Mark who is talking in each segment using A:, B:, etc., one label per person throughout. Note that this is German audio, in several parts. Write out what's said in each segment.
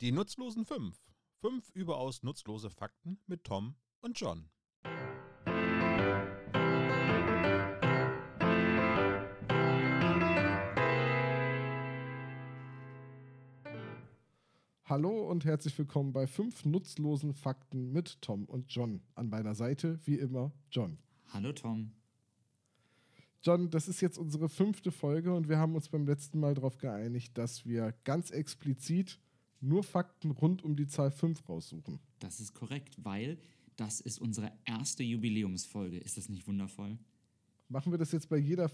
A: Die nutzlosen fünf. Fünf überaus nutzlose Fakten mit Tom und John.
B: Hallo und herzlich willkommen bei fünf nutzlosen Fakten mit Tom und John. An meiner Seite, wie immer, John.
C: Hallo Tom.
B: John, das ist jetzt unsere fünfte Folge und wir haben uns beim letzten Mal darauf geeinigt, dass wir ganz explizit nur Fakten rund um die Zahl 5 raussuchen.
C: Das ist korrekt, weil das ist unsere erste Jubiläumsfolge. Ist das nicht wundervoll?
B: Machen wir das jetzt bei jeder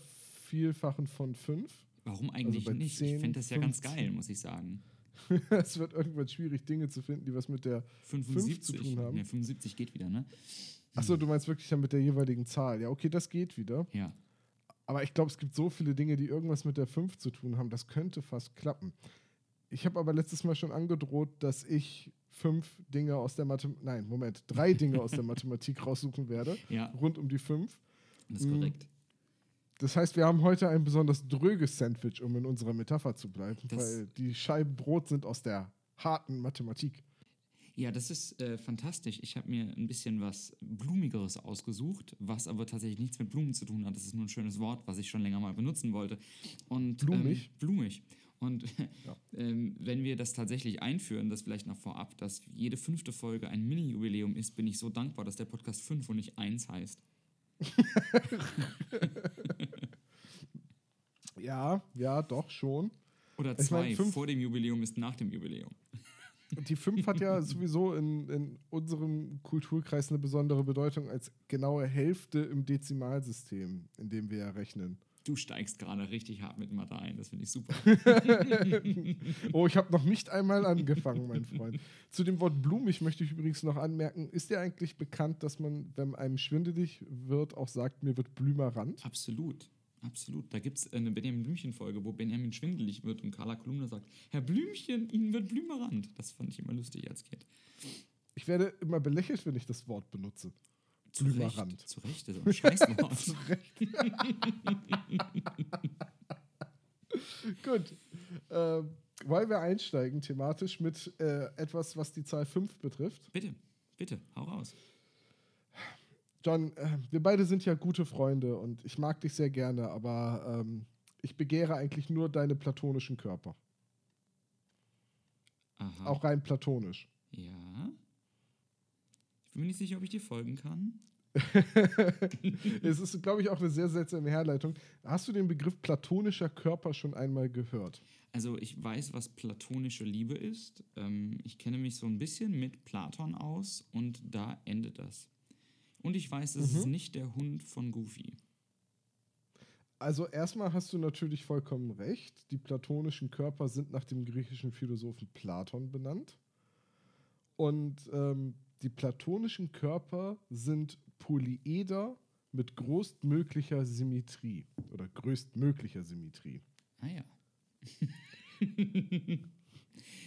B: Vielfachen von 5?
C: Warum eigentlich
B: Also bei
C: nicht?
B: 10,
C: ich finde das ja ganz
B: 15.
C: geil, muss ich sagen.
B: es wird irgendwann schwierig, Dinge zu finden, die was mit der 5 zu tun haben.
C: Ne, 75 geht wieder, ne?
B: Achso, du meinst wirklich dann mit der jeweiligen Zahl. Ja, okay, das geht wieder.
C: Ja.
B: Aber ich glaube, es gibt so viele Dinge, die irgendwas mit der 5 zu tun haben. Das könnte fast klappen. Ich habe aber letztes Mal schon angedroht, dass ich fünf Dinge aus der Mathematik, nein, Moment, drei Dinge aus der Mathematik raussuchen werde,
C: Ja,
B: rund um die 5.
C: das ist
B: Mm.
C: korrekt.
B: Das heißt, wir haben heute ein besonders dröges Sandwich, um in unserer Metapher zu bleiben,
C: Das-
B: weil die Scheiben Brot sind aus der harten Mathematik.
C: Ja, das ist äh, fantastisch. Ich habe mir ein bisschen was Blumigeres ausgesucht, was aber tatsächlich nichts mit Blumen zu tun hat. Das ist nur ein schönes Wort, was ich schon länger mal benutzen wollte. Und,
B: Blumig?
C: Ähm, blumig. Und
B: Ja.
C: ähm, wenn wir das tatsächlich einführen, das vielleicht noch vorab, dass jede fünfte Folge ein Mini-Jubiläum ist, bin ich so dankbar, dass der Podcast 5 und nicht 1 heißt.
B: Ja, ja, doch schon.
C: Oder
B: Ich
C: 2
B: mein,
C: vor dem Jubiläum ist nach dem Jubiläum.
B: Die 5 hat ja sowieso in, in unserem Kulturkreis eine besondere Bedeutung als genaue Hälfte im Dezimalsystem, in dem wir ja rechnen.
C: Du steigst gerade richtig hart mit Mathe ein, das finde ich super.
B: Oh, ich habe noch nicht einmal angefangen, mein Freund. Zu dem Wort blumig möchte ich übrigens noch anmerken, ist dir eigentlich bekannt, dass man, wenn einem schwindelig wird, auch sagt, mir wird Blümerrand?
C: Absolut, absolut. Da gibt es eine Benjamin Blümchen-Folge, wo Benjamin schwindelig wird und Carla Kolumna sagt: Herr Blümchen, Ihnen wird Blümerand. Das fand ich immer lustig als Kind.
B: Ich werde immer belächelt, wenn ich das Wort benutze.
C: Zu
B: Blümerand.
C: Recht, zu Recht, ein Scheißwort.
B: Zu Recht. Gut. Ähm, wollen wir einsteigen thematisch mit äh, etwas, was die Zahl 5 betrifft?
C: bitte, bitte, hau raus.
B: John, äh, wir beide sind ja gute Freunde und ich mag dich sehr gerne, aber ähm, ich begehre eigentlich nur deine platonischen Körper.
C: Aha.
B: Auch rein platonisch.
C: Ja. Ich bin mir nicht sicher, ob ich dir folgen kann.
B: es ist, glaube ich, auch eine sehr seltsame Herleitung. Hast du den Begriff platonischer Körper schon einmal gehört?
C: Also ich weiß, was platonische Liebe ist. Ähm, ich kenne mich so ein bisschen mit Platon aus und da endet das. Und ich weiß, es ist
B: Mhm.
C: nicht der Hund von Goofy.
B: Also erstmal hast du natürlich vollkommen recht. Die platonischen Körper sind nach dem griechischen Philosophen Platon benannt. Und ähm, die platonischen Körper sind Polyeder mit größtmöglicher Symmetrie oder größtmöglicher Symmetrie.
C: Ah ja.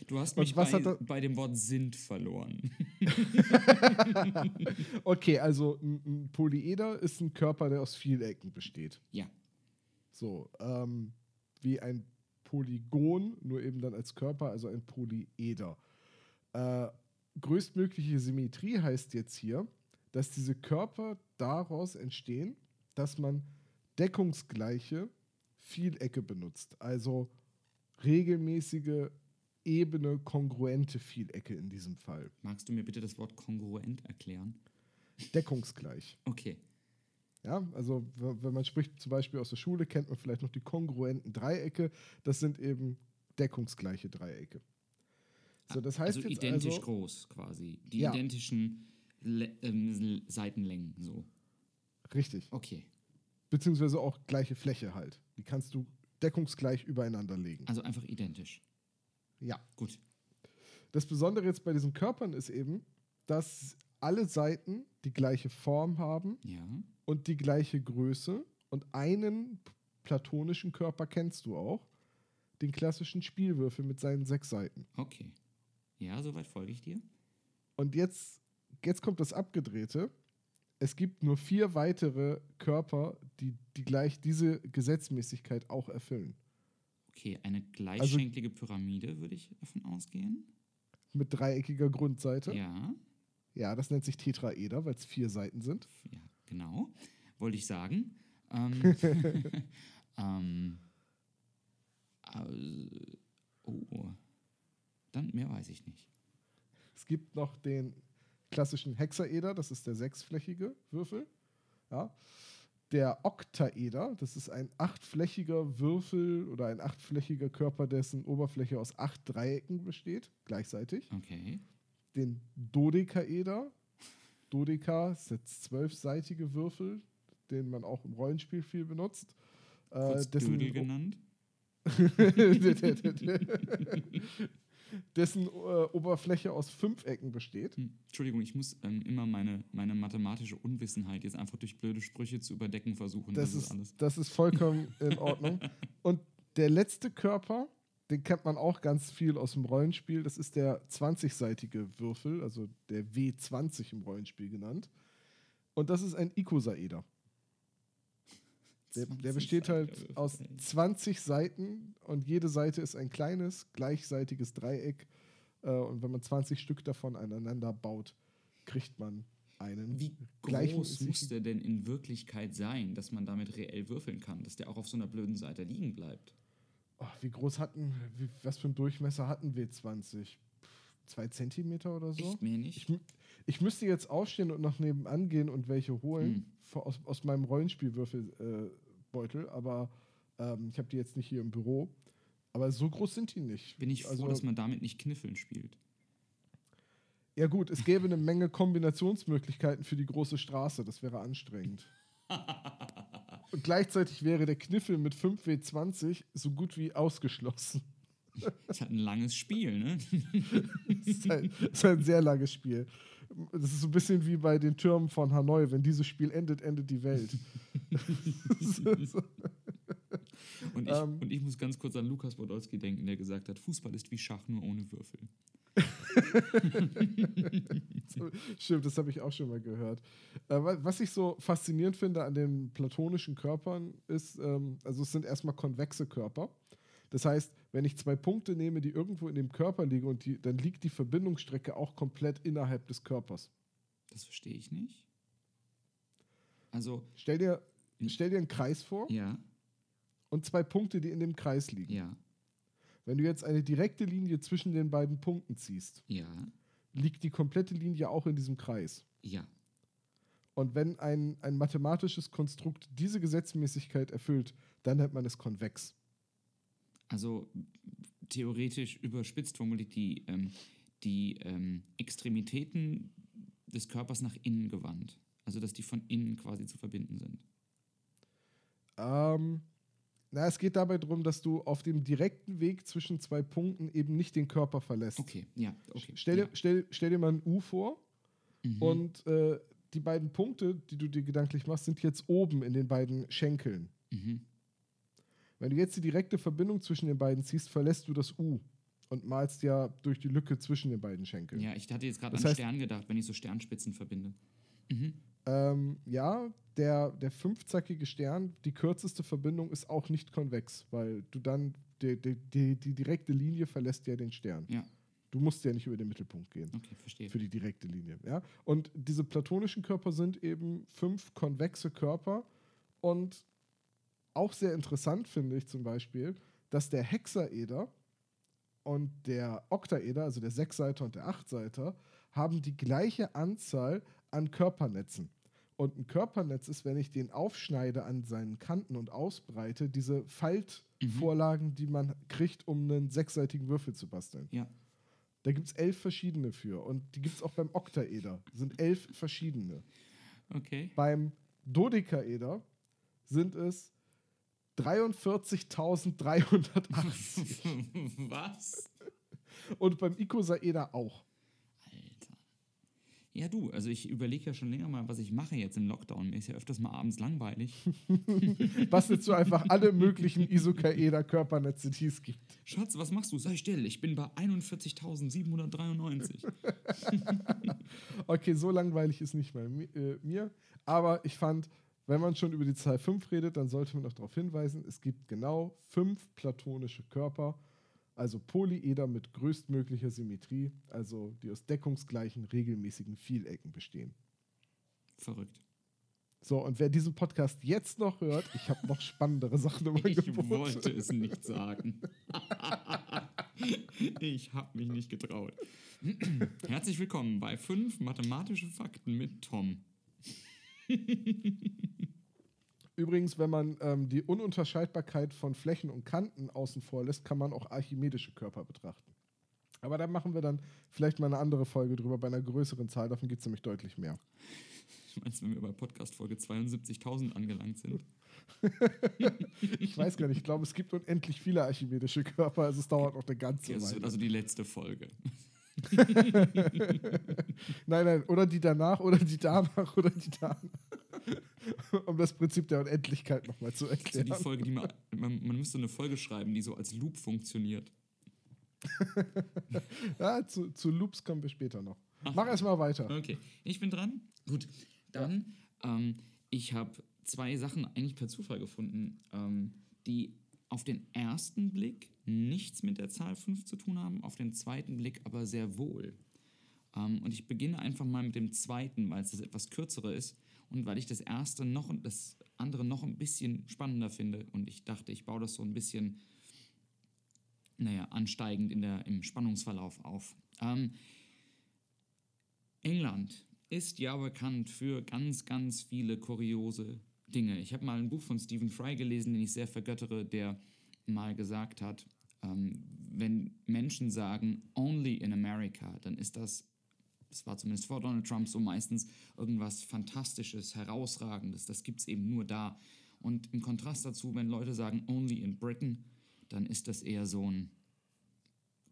C: du hast mich bei, bei dem Wort sind verloren.
B: Okay, also ein, ein Polyeder ist ein Körper, der aus Vielecken besteht.
C: ja.
B: So, ähm, wie ein Polygon, nur eben dann als Körper, also ein Polyeder. Äh, größtmögliche Symmetrie heißt jetzt hier, dass diese Körper daraus entstehen, dass man deckungsgleiche Vielecke benutzt. Also regelmäßige, ebene, kongruente Vielecke in diesem Fall.
C: Magst du mir bitte das Wort kongruent erklären?
B: Deckungsgleich.
C: Okay.
B: Ja, also wenn man spricht zum Beispiel aus der Schule, kennt man vielleicht noch die kongruenten Dreiecke. Das sind eben deckungsgleiche Dreiecke. So, das heißt
C: also
B: jetzt
C: identisch
B: also,
C: groß quasi. Die
B: Ja.
C: identischen Le ähm, Seitenlängen so.
B: richtig,
C: Okay.
B: beziehungsweise auch gleiche Fläche halt. Die kannst du deckungsgleich übereinander legen.
C: Also einfach identisch.
B: Ja.
C: Gut.
B: Das Besondere jetzt bei diesen Körpern ist eben, dass alle Seiten die gleiche Form haben
C: Ja.
B: und die gleiche Größe. Und einen platonischen Körper kennst du auch, den klassischen Spielwürfel mit seinen sechs Seiten.
C: Okay. Ja, soweit folge ich dir.
B: Und jetzt, jetzt kommt das Abgedrehte. Es gibt nur vier weitere Körper, die, die gleich diese Gesetzmäßigkeit auch erfüllen.
C: Okay, eine gleichschenklige Pyramide würde ich davon ausgehen.
B: mit dreieckiger Grundseite.
C: Ja,
B: Ja, das nennt sich Tetraeder, weil es vier Seiten sind.
C: ja, genau. Wollte ich sagen. Ähm, ähm, äh, oh. Dann mehr weiß ich nicht.
B: Es gibt noch den klassischen Hexaeder, das ist der sechsflächige Würfel. Ja. Der Oktaeder, das ist ein achtflächiger Würfel oder ein achtflächiger Körper, dessen Oberfläche aus acht Dreiecken besteht, gleichzeitig.
C: Okay.
B: Den Dodekaeder. Dodeka ist der zwölfseitige Würfel, den man auch im Rollenspiel viel benutzt. Äh,
C: Kurz Dödel genannt.
B: dessen äh, Oberfläche aus fünf Ecken besteht.
C: Hm, Entschuldigung, ich muss ähm, immer meine, meine mathematische Unwissenheit jetzt einfach durch blöde Sprüche zu überdecken versuchen.
B: Das,
C: Das,
B: ist,
C: alles.
B: das ist vollkommen in Ordnung. Und der letzte Körper, den kennt man auch ganz viel aus dem Rollenspiel, das ist der 20-seitige Würfel, also der W20 im Rollenspiel genannt. Und das ist ein Icosaeder. Der, der besteht halt
C: 20 Würfel,
B: aus
C: ey.
B: 20 Seiten und jede Seite ist ein kleines, gleichseitiges Dreieck. Äh, und wenn man 20 Stück davon aneinander baut, kriegt man einen.
C: Wie groß muss der denn in Wirklichkeit sein, dass man damit reell würfeln kann, dass der auch auf so einer blöden Seite liegen bleibt?
B: Oh, wie groß hatten, wie, was für einen Durchmesser hatten W20? Pff, Zwei Zentimeter oder so?
C: Echt mehr nicht?
B: Ich, ich müsste jetzt aufstehen und noch nebenan gehen und welche holen
C: Hm.
B: aus, aus meinem Rollenspielwürfelbeutel, äh, aber ähm, ich habe die jetzt nicht hier im Büro. Aber so groß sind die nicht.
C: Bin ich froh,
B: also,
C: dass man damit nicht Kniffeln spielt.
B: Ja gut, es gäbe eine Menge Kombinationsmöglichkeiten für die große Straße. Das wäre anstrengend. und gleichzeitig wäre der Kniffel mit 5W20 so gut wie ausgeschlossen.
C: Das ist halt ein langes Spiel, ne?
B: Das ist, ein, das ist ein sehr langes Spiel. Das ist so ein bisschen wie bei den Türmen von Hanoi. Wenn dieses Spiel endet, endet die Welt.
C: Und ich,
B: Ähm.
C: und ich muss ganz kurz an Lukas Podolski denken, der gesagt hat, Fußball ist wie Schach, nur ohne Würfel.
B: Stimmt, das habe ich auch schon mal gehört. Äh, wa- was ich so faszinierend finde an den platonischen Körpern ist, ähm, also es sind erstmal konvexe Körper. Das heißt, wenn ich zwei Punkte nehme, die irgendwo in dem Körper liegen, und die, dann liegt die Verbindungsstrecke auch komplett innerhalb des Körpers.
C: Das verstehe ich nicht. Also,
B: Stell dir, stell dir einen Kreis vor
C: ja,
B: und zwei Punkte, die in dem Kreis liegen.
C: ja,
B: Wenn du jetzt eine direkte Linie zwischen den beiden Punkten ziehst,
C: ja,
B: liegt die komplette Linie auch in diesem Kreis.
C: ja.
B: Und wenn ein, ein mathematisches Konstrukt diese Gesetzmäßigkeit erfüllt, dann nennt man es konvex.
C: Also theoretisch überspitzt formuliert die, ähm, die ähm, Extremitäten des Körpers nach innen gewandt. Also dass die von innen quasi zu verbinden sind.
B: Ähm, na, es geht dabei darum, dass du auf dem direkten Weg zwischen zwei Punkten eben nicht den Körper verlässt.
C: Okay, ja, okay.
B: Stell, dir,
C: ja.
B: stell, stell dir mal ein U vor
C: Mhm.
B: und äh, die beiden Punkte, die du dir gedanklich machst, sind jetzt oben in den beiden Schenkeln.
C: Mhm.
B: Wenn du jetzt die direkte Verbindung zwischen den beiden ziehst, verlässt du das U und malst ja durch die Lücke zwischen den beiden Schenkeln.
C: Ja, ich hatte jetzt gerade an
B: heißt-
C: Stern gedacht, wenn ich so Sternspitzen verbinde. Mhm.
B: Ähm, ja, der, der fünfzackige Stern, die kürzeste Verbindung ist auch nicht konvex, weil du dann die, die, die, die direkte Linie verlässt ja den Stern.
C: Ja,
B: Du musst ja nicht über den Mittelpunkt gehen
C: okay, verstehe.
B: für die direkte Linie. Ja? Und diese platonischen Körper sind eben fünf konvexe Körper und auch sehr interessant finde ich zum Beispiel, dass der Hexaeder und der Oktaeder, also der Sechsseiter und der Achtseiter, haben die gleiche Anzahl an Körpernetzen. Und ein Körpernetz ist, wenn ich den aufschneide an seinen Kanten und ausbreite, diese Faltvorlagen, die man kriegt, um einen sechsseitigen Würfel zu basteln.
C: Ja,
B: Da gibt es elf verschiedene für. Und die gibt es auch beim Oktaeder. sind elf verschiedene.
C: okay.
B: Beim Dodekaeder sind es 43.380.
C: Was?
B: Und beim Ikosaeder auch.
C: Alter. Ja, du, also ich überlege ja schon länger mal, was ich mache jetzt im Lockdown. Mir ist ja öfters mal abends langweilig.
B: Bastelst du einfach alle möglichen Isokaeder-Körpernetze, die es gibt.
C: Schatz, was machst du? Sei still, ich bin bei 41.793.
B: Okay, so langweilig ist nicht bei äh, mir. Aber ich fand, wenn man schon über die Zahl 5 redet, dann sollte man noch darauf hinweisen, es gibt genau fünf platonische Körper. Also Polyeder mit größtmöglicher Symmetrie, also die aus deckungsgleichen, regelmäßigen Vielecken bestehen.
C: Verrückt.
B: So, und wer diesen Podcast jetzt noch hört, ich habe noch spannendere Sachen im
C: Ich wollte es nicht sagen. ich habe mich nicht getraut. Herzlich willkommen bei 5 mathematische Fakten mit Tom.
B: Übrigens, wenn man ähm, die Ununterscheidbarkeit von Flächen und Kanten außen vor lässt, kann man auch archimedische Körper betrachten. Aber da machen wir dann vielleicht mal eine andere Folge drüber, bei einer größeren Zahl. Davon gibt es nämlich deutlich mehr.
C: Ich meine, wenn wir bei Podcast Folge 72.000 angelangt sind.
B: Ich weiß gar nicht, ich glaube, es gibt unendlich viele archimedische Körper, also es dauert noch eine ganze Weile.
C: wird also die letzte Folge.
B: Nein, nein, oder die danach, oder die danach, oder die danach. um das Prinzip der Unendlichkeit nochmal zu
C: So die
B: erklären.
C: Folge, die man, man, man müsste eine Folge schreiben, die so als Loop funktioniert.
B: Ja, zu, zu Loops kommen wir später noch. Mach erstmal weiter.
C: Okay, ich bin dran. Gut, dann, ähm, ich habe zwei Sachen eigentlich per Zufall gefunden, ähm, die auf den ersten Blick nichts mit der Zahl 5 zu tun haben, auf den zweiten Blick aber sehr wohl. Ähm, und ich beginne einfach mal mit dem zweiten, weil es das etwas kürzere ist und weil ich das erste noch und das andere noch ein bisschen spannender finde. Und ich dachte, ich baue das so ein bisschen, naja, ansteigend in der, im Spannungsverlauf auf. Ähm, England ist ja bekannt für ganz, ganz viele kuriose Dinge. Ich habe mal ein Buch von Stephen Fry gelesen, den ich sehr vergöttere, der mal gesagt hat, ähm, wenn Menschen sagen, only in America, dann ist das, das war zumindest vor Donald Trump so meistens irgendwas Fantastisches, Herausragendes. Das gibt es eben nur da. Und im Kontrast dazu, wenn Leute sagen, only in Britain, dann ist das eher so ein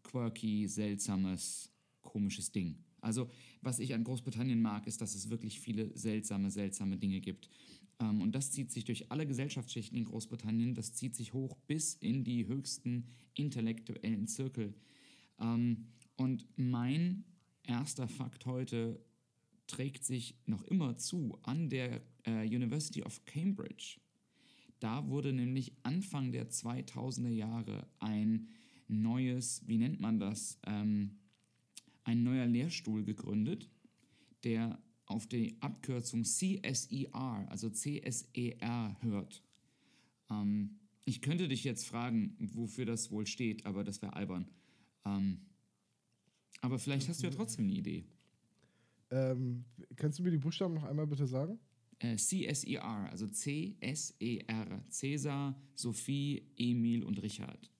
C: quirky, seltsames, komisches Ding. Also, was ich an Großbritannien mag, ist, dass es wirklich viele seltsame, seltsame Dinge gibt. Ähm, und das zieht sich durch alle Gesellschaftsschichten in Großbritannien, das zieht sich hoch bis in die höchsten intellektuellen Zirkel. Ähm, und mein erster Fakt heute trägt sich noch immer zu an der äh, University of Cambridge. Da wurde nämlich Anfang der 2000er Jahre ein neues, wie nennt man das, ähm, ein neuer Lehrstuhl gegründet, der auf die Abkürzung CSER, also CSER, hört. Ähm, ich könnte dich jetzt fragen, wofür das wohl steht, aber das wäre albern. Ähm, aber vielleicht hast du ja trotzdem eine Idee.
B: Ähm, kannst du mir die Buchstaben noch einmal bitte sagen?
C: Äh, CSER, also C-S-E-R, Cäsar, Sophie, Emil und Richard.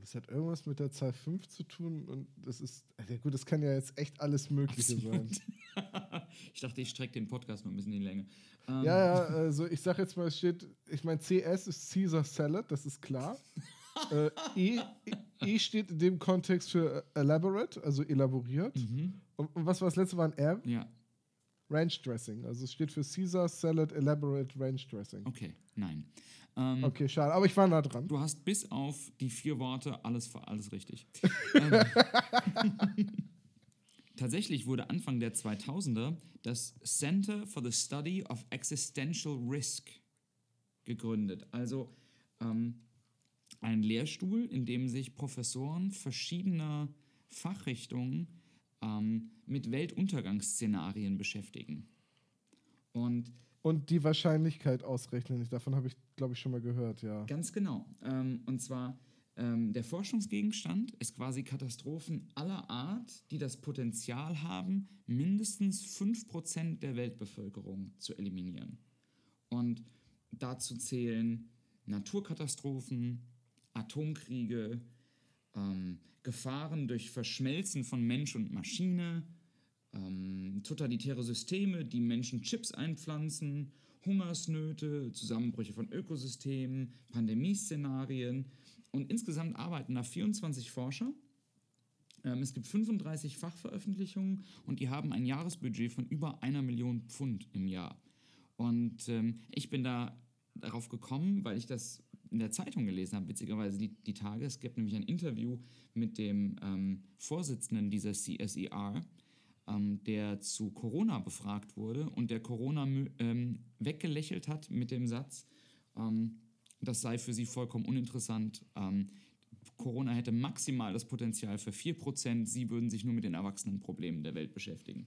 B: Das hat irgendwas mit der Zahl 5 zu tun und das ist, ja gut, das kann ja jetzt echt alles Mögliche sein.
C: ich dachte, ich strecke den Podcast noch ein bisschen in die Länge. Ähm,
B: Ja, ja, also ich sag jetzt mal, es steht, ich meine, CS ist Caesar Salad, das ist klar. äh, e, e steht in dem Kontext für äh, elaborate, also elaboriert.
C: Mhm.
B: Und, und was war das letzte? War ein R?
C: Ja,
B: Ranch Dressing. Also es steht für Caesar Salad Elaborate Ranch Dressing.
C: okay, nein. Ähm,
B: Okay, schade, aber ich war nah dran.
C: Du hast bis auf die vier Worte alles, alles richtig. ähm, tatsächlich wurde Anfang der 2000er das Center for the Study of Existential Risk gegründet. Also ähm, ein Lehrstuhl, in dem sich Professoren verschiedener Fachrichtungen ähm, mit Weltuntergangsszenarien beschäftigen. Und
B: Und die Wahrscheinlichkeit ausrechnen. Davon habe ich, glaube ich, schon mal gehört, ja.
C: Ganz genau. Ähm, und zwar ähm, der Forschungsgegenstand ist quasi Katastrophen aller Art, die das Potenzial haben, mindestens 5% der Weltbevölkerung zu eliminieren. Und dazu zählen Naturkatastrophen, Atomkriege, ähm, Gefahren durch Verschmelzen von Mensch und Maschine, ähm, totalitäre Systeme, die Menschen Chips einpflanzen, Hungersnöte, Zusammenbrüche von Ökosystemen, Pandemieszenarien. Und insgesamt arbeiten da 24 Forscher. Ähm, es gibt 35 Fachveröffentlichungen und die haben ein Jahresbudget von über einer Million Pfund im Jahr. Und ähm, ich bin da darauf gekommen, weil ich das in der Zeitung gelesen habe, witzigerweise die, die Tage. Es gibt nämlich ein Interview mit dem ähm, Vorsitzenden dieser CSER, ähm, der zu Corona befragt wurde und der Corona ähm, weggelächelt hat mit dem Satz, ähm, das sei für sie vollkommen uninteressant. Ähm, Corona hätte maximal das Potenzial für 4%, sie würden sich nur mit den Erwachsenenproblemen der Welt beschäftigen.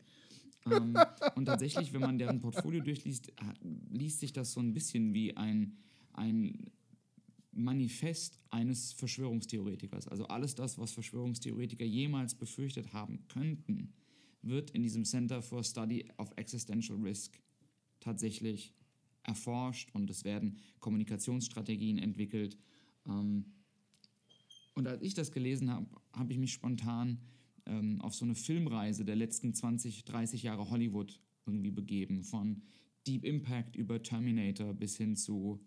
C: ähm, und tatsächlich, wenn man deren Portfolio durchliest, liest sich das so ein bisschen wie ein, ein Manifest eines Verschwörungstheoretikers. Also alles das, was Verschwörungstheoretiker jemals befürchtet haben könnten, wird in diesem Center for Study of Existential Risk tatsächlich erforscht und es werden Kommunikationsstrategien entwickelt. Ähm, und als ich das gelesen habe, habe ich mich spontan ähm, auf so eine Filmreise der letzten 20, 30 Jahre Hollywood irgendwie begeben. Von Deep Impact über Terminator bis hin zu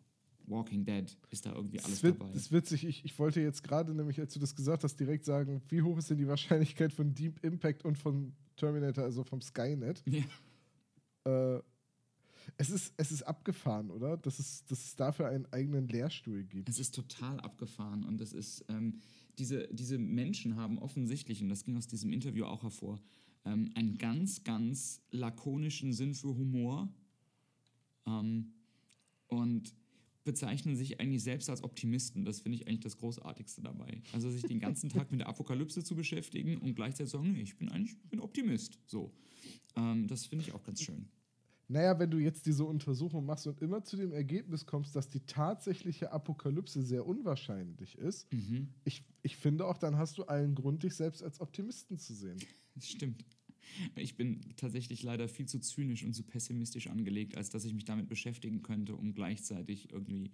C: Walking Dead ist da irgendwie alles
B: wird,
C: dabei.
B: Das ist witzig. Ich, ich wollte jetzt gerade, nämlich als du das gesagt hast, direkt sagen, wie hoch ist denn die Wahrscheinlichkeit von Deep Impact und von Terminator, also vom Skynet? Ja. Äh, es ist, es ist abgefahren, oder? Dass es, dass es dafür einen eigenen Lehrstuhl gibt.
C: Es ist total abgefahren und es ist, ähm, diese, diese Menschen haben offensichtlich, und das ging aus diesem Interview auch hervor, ähm, einen ganz, ganz lakonischen Sinn für Humor ähm, und bezeichnen sich eigentlich selbst als Optimisten. Das finde ich eigentlich das Großartigste dabei. Also sich den ganzen Tag mit der Apokalypse zu beschäftigen und gleichzeitig sagen, nee, ich bin eigentlich ich bin Optimist. So, ähm, das finde ich auch ganz schön.
B: Naja, wenn du jetzt diese Untersuchung machst und immer zu dem Ergebnis kommst, dass die tatsächliche Apokalypse sehr unwahrscheinlich ist, mhm. ich, ich finde auch, dann hast du allen Grund, dich selbst als Optimisten zu sehen.
C: Das stimmt. Ich bin tatsächlich leider viel zu zynisch und zu pessimistisch angelegt, als dass ich mich damit beschäftigen könnte, um gleichzeitig irgendwie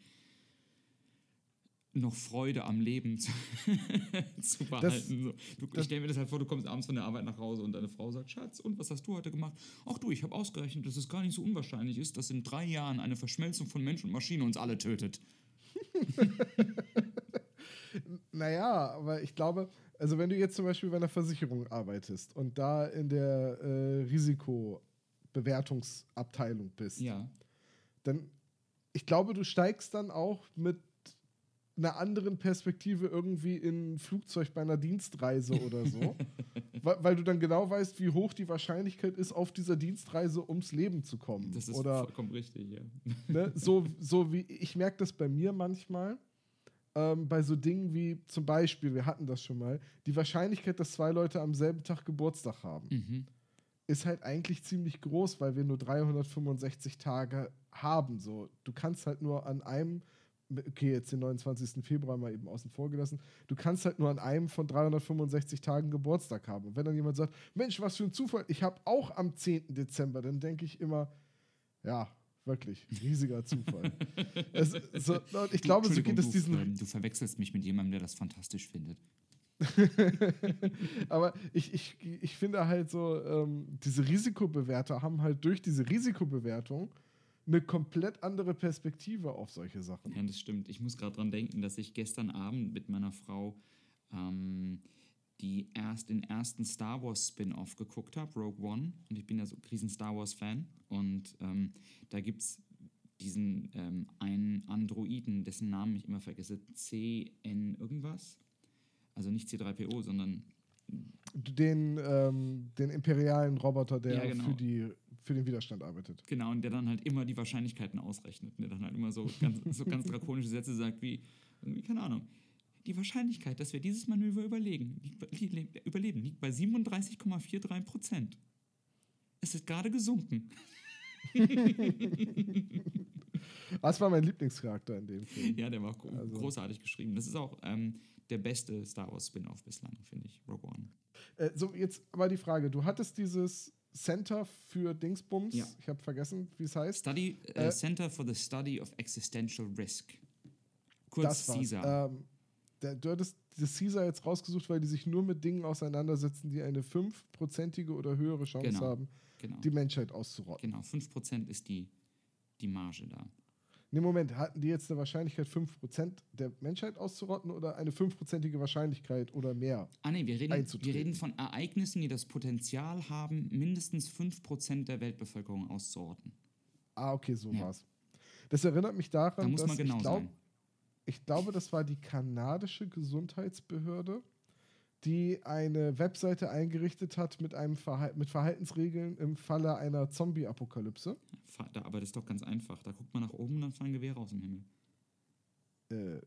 C: noch Freude am Leben zu, zu behalten. Das, du, ich stelle mir das halt vor, du kommst abends von der Arbeit nach Hause und deine Frau sagt, Schatz, und was hast du heute gemacht? Ach du, ich habe ausgerechnet, dass es gar nicht so unwahrscheinlich ist, dass in drei Jahren eine Verschmelzung von Mensch und Maschine uns alle tötet.
B: naja, aber ich glaube, also wenn du jetzt zum Beispiel bei einer Versicherung arbeitest und da in der äh, Risikobewertungsabteilung bist,
C: ja.
B: dann ich glaube, du steigst dann auch mit einer anderen Perspektive irgendwie in ein Flugzeug bei einer Dienstreise oder so. weil, weil, du dann genau weißt, wie hoch die Wahrscheinlichkeit ist, auf dieser Dienstreise ums Leben zu kommen.
C: Das ist
B: oder,
C: vollkommen richtig, ja.
B: Ne, so, so wie ich merke das bei mir manchmal. Ähm, bei so Dingen wie zum Beispiel, wir hatten das schon mal, die Wahrscheinlichkeit, dass zwei Leute am selben Tag Geburtstag haben, mhm. ist halt eigentlich ziemlich groß, weil wir nur 365 Tage haben. So, du kannst halt nur an einem okay, jetzt den 29. Februar mal eben außen vor gelassen, du kannst halt nur an einem von 365 Tagen Geburtstag haben. Und wenn dann jemand sagt, Mensch, was für ein Zufall, ich habe auch am 10. Dezember, dann denke ich immer, ja, wirklich, riesiger Zufall. es, so, ich glaube, so geht es diesen.
C: Du, du verwechselst mich mit jemandem, der das fantastisch findet.
B: Aber ich, ich, ich finde halt so, ähm, diese Risikobewerter haben halt durch diese Risikobewertung eine komplett andere Perspektive auf solche Sachen.
C: Ja, das stimmt. Ich muss gerade dran denken, dass ich gestern Abend mit meiner Frau ähm, die erst, den ersten Star Wars Spin-off geguckt habe, Rogue One. Und ich bin ja so ein riesen Star Wars-Fan. Und ähm, da gibt es diesen ähm, einen Androiden, dessen Namen ich immer vergesse, CN irgendwas. Also nicht C3PO, sondern
B: den, ähm, den imperialen Roboter, der ja, genau. für die für den Widerstand arbeitet.
C: Genau, und der dann halt immer die Wahrscheinlichkeiten ausrechnet. Und der dann halt immer so ganz, so ganz drakonische Sätze sagt wie, irgendwie, keine Ahnung, die Wahrscheinlichkeit, dass wir dieses Manöver überlegen, liegt, überleben, liegt bei 37,43 Prozent. Es ist gerade gesunken.
B: Was war mein Lieblingscharakter in dem Film?
C: Ja, der war also. großartig geschrieben. Das ist auch ähm, der beste Star Wars Spin-off bislang, finde ich, Rogue One.
B: Äh, so, jetzt aber die Frage: Du hattest dieses Center für Dingsbums. Ja. Ich habe vergessen, wie es heißt.
C: Study, äh, äh, Center for the Study of Existential Risk. Kurz CISA.
B: Ähm, der, du hattest das CISA jetzt rausgesucht, weil die sich nur mit Dingen auseinandersetzen, die eine fünfprozentige oder höhere Chance genau. haben, genau. die Menschheit auszurotten.
C: Genau, 5% ist die, die Marge da.
B: Ne, Moment, hatten die jetzt eine Wahrscheinlichkeit, 5% der Menschheit auszurotten oder eine 5%ige Wahrscheinlichkeit oder mehr?
C: Ah, nee, wir reden, wir reden von Ereignissen, die das Potenzial haben, mindestens 5% der Weltbevölkerung auszurotten.
B: Ah, okay, so ja. war's. Das erinnert mich daran,
C: da muss man dass genau ich, glaub, sein.
B: Ich glaube, das war die kanadische Gesundheitsbehörde, die eine Webseite eingerichtet hat mit, einem Verhal mit Verhaltensregeln im Falle einer Zombie-Apokalypse.
C: Aber das ist doch ganz einfach. Da guckt man nach oben und dann fallen Gewehre aus dem Himmel.
B: Äh,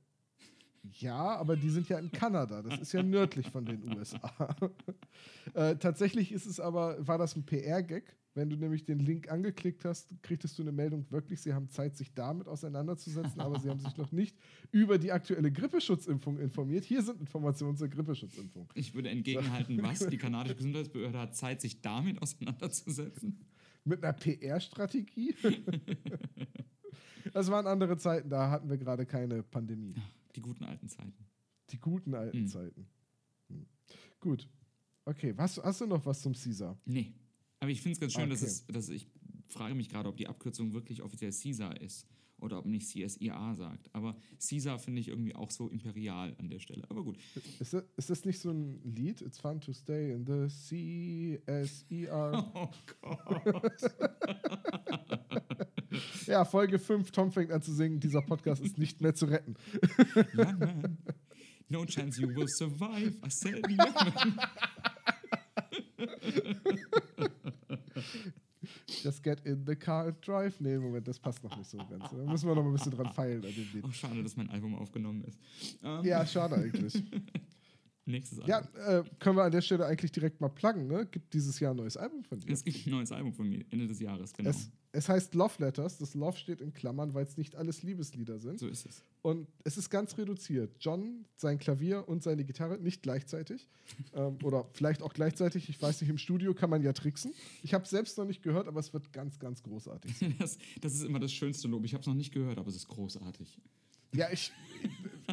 B: Ja, aber die sind ja in Kanada. Das ist ja nördlich von den USA. äh, tatsächlich ist es aber, war das ein PR-Gag. Wenn du nämlich den Link angeklickt hast, kriegtest du eine Meldung, wirklich, sie haben Zeit, sich damit auseinanderzusetzen, aber sie haben sich noch nicht über die aktuelle Grippeschutzimpfung informiert. Hier sind Informationen zur Grippeschutzimpfung.
C: Ich würde entgegenhalten, was? Die kanadische Gesundheitsbehörde hat Zeit, sich damit auseinanderzusetzen.
B: Mit einer PR-Strategie? das waren andere Zeiten, da hatten wir gerade keine Pandemie.
C: Die guten alten Zeiten.
B: Die guten alten
C: Hm.
B: Zeiten. Hm. Gut. Okay, was, hast du noch was zum Caesar?
C: Nee. Aber ich finde es ganz schön, dass
B: Okay.
C: es, dass ich frage mich gerade, ob die Abkürzung wirklich offiziell CISA ist oder ob nicht CSIA sagt. Aber CISA finde ich irgendwie auch so imperial an der Stelle. Aber gut.
B: Ist das, ist das nicht so ein Lied? It's fun to stay in the C-S-E-R.
C: Oh Gott.
B: ja, Folge 5. Tom fängt an zu singen. Dieser Podcast ist nicht mehr zu retten.
C: Young man. No chance you will survive. I said young man.
B: Just get in the car and drive. Nee, Moment, das passt noch nicht so ganz. Da müssen wir noch mal ein bisschen dran feilen an dem Lied.
C: Oh, schade, dass mein Album aufgenommen ist. Ähm,
B: Ja, schade eigentlich.
C: Nächstes Album.
B: Ja, äh, können wir an der Stelle eigentlich direkt mal pluggen, ne? Gibt dieses Jahr ein neues Album von dir.
C: Es gibt ein neues Album von mir, Ende des Jahres, genau.
B: Es, es heißt Love Letters. Das Love steht in Klammern, weil es nicht alles Liebeslieder sind.
C: so ist es.
B: Und es ist ganz reduziert. John, sein Klavier und seine Gitarre nicht gleichzeitig. ähm, oder vielleicht auch gleichzeitig. Ich weiß nicht, im Studio kann man ja tricksen. Ich habe es selbst noch nicht gehört, aber es wird ganz, ganz großartig.
C: Das, das ist immer das schönste Lob. Ich habe es noch nicht gehört, aber es ist großartig.
B: Ja, ich,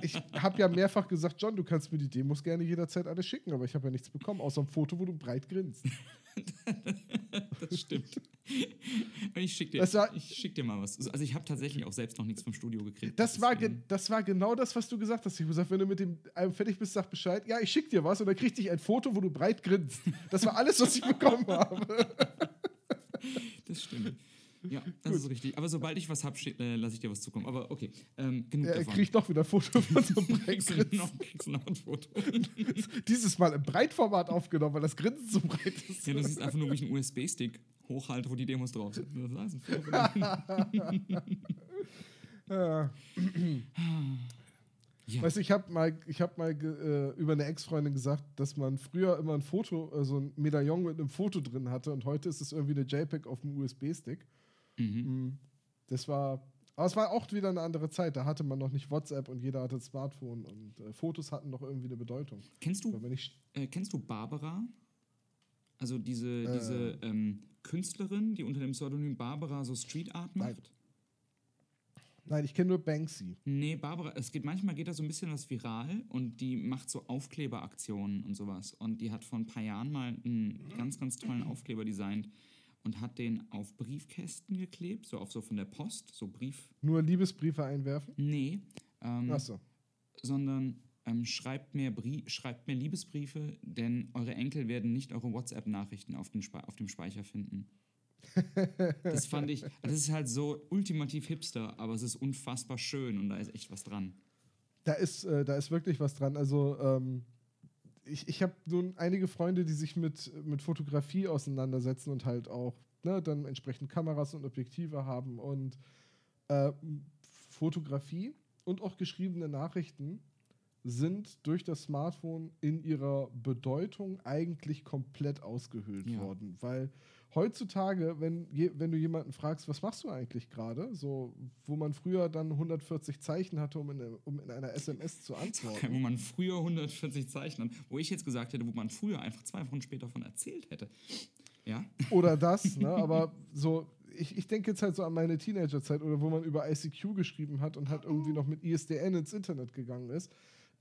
B: ich habe ja mehrfach gesagt, John, du kannst mir die Demos gerne jederzeit alle schicken, aber ich habe ja nichts bekommen, außer ein Foto, wo du breit grinst.
C: Das stimmt. ich schicke dir,
B: Das war-
C: ich schick dir mal was. Also ich habe tatsächlich auch selbst noch nichts vom Studio gekriegt.
B: Das war, ge das war genau das, was du gesagt hast. Ich habe gesagt, wenn du mit dem Album fertig bist, sag Bescheid. Ja, ich schick dir was und dann kriegte ich ein Foto, wo du breit grinst. Das war alles, was ich bekommen habe.
C: Das stimmt. Ja, das ist richtig. Aber sobald ich was habe, äh, lasse ich dir was zukommen. Aber okay, ähm, genug
B: Er
C: davon.
B: kriegt doch wieder ein Foto von so einem
C: kriegst, du noch, kriegst du noch ein Foto.
B: Dieses Mal im Breitformat aufgenommen, weil das Grinsen so breit ist.
C: Ja, du siehst einfach nur, wie ich einen USB-Stick hochhalte, wo die Demos drauf sind. Das ist ein
B: Ja.
C: Ja.
B: Weißt du, ich habe mal, ich hab mal äh, über eine Ex-Freundin gesagt, dass man früher immer ein Foto, so ein Medaillon mit einem Foto drin hatte und heute ist es irgendwie eine JPEG auf dem USB-Stick.
C: Mhm.
B: Das war, aber es war auch wieder eine andere Zeit. Da hatte man noch nicht WhatsApp und jeder hatte ein Smartphone und äh, Fotos hatten noch irgendwie eine Bedeutung.
C: Kennst du Äh, kennst du Barbara? Also diese,
B: Äh.
C: diese ähm, Künstlerin, die unter dem Pseudonym Barbara so Street Art
B: Nein.
C: macht?
B: nein, ich kenne nur Banksy.
C: Nee, Barbara, es geht manchmal geht da so ein bisschen was viral und die macht so Aufkleberaktionen und sowas. Und die hat vor ein paar Jahren mal einen ganz, ganz tollen Aufkleber designt und hat den auf Briefkästen geklebt, so auf so von der Post, so Brief.
B: Nur Liebesbriefe einwerfen.
C: Nee, ähm,
B: Achso.
C: sondern ähm, schreibt, mir Brie schreibt mir Liebesbriefe, denn eure Enkel werden nicht eure WhatsApp-Nachrichten auf, auf dem Speicher finden. Das fand ich, das ist halt so ultimativ hipster, aber es ist unfassbar schön und da ist echt was dran.
B: Da ist, äh, da ist wirklich was dran. Also, ähm, ich, ich habe nun einige Freunde, die sich mit, mit Fotografie auseinandersetzen und halt auch ne, dann entsprechend Kameras und Objektive haben. Und äh, Fotografie und auch geschriebene Nachrichten sind durch das Smartphone in ihrer Bedeutung eigentlich komplett ausgehöhlt
C: Ja.
B: worden. Weil heutzutage, wenn, wenn du jemanden fragst, was machst du eigentlich gerade, so wo man früher dann 140 Zeichen hatte, um in, um in einer SMS zu
C: wo
B: antworten.
C: man früher 140 Zeichen hat, wo ich jetzt gesagt hätte, wo man früher einfach zwei Wochen später von erzählt hätte. Ja?
B: Oder das, ne? aber so, ich, ich denke jetzt halt so an meine Teenagerzeit oder wo man über ICQ geschrieben hat und halt irgendwie noch mit ISDN ins Internet gegangen ist.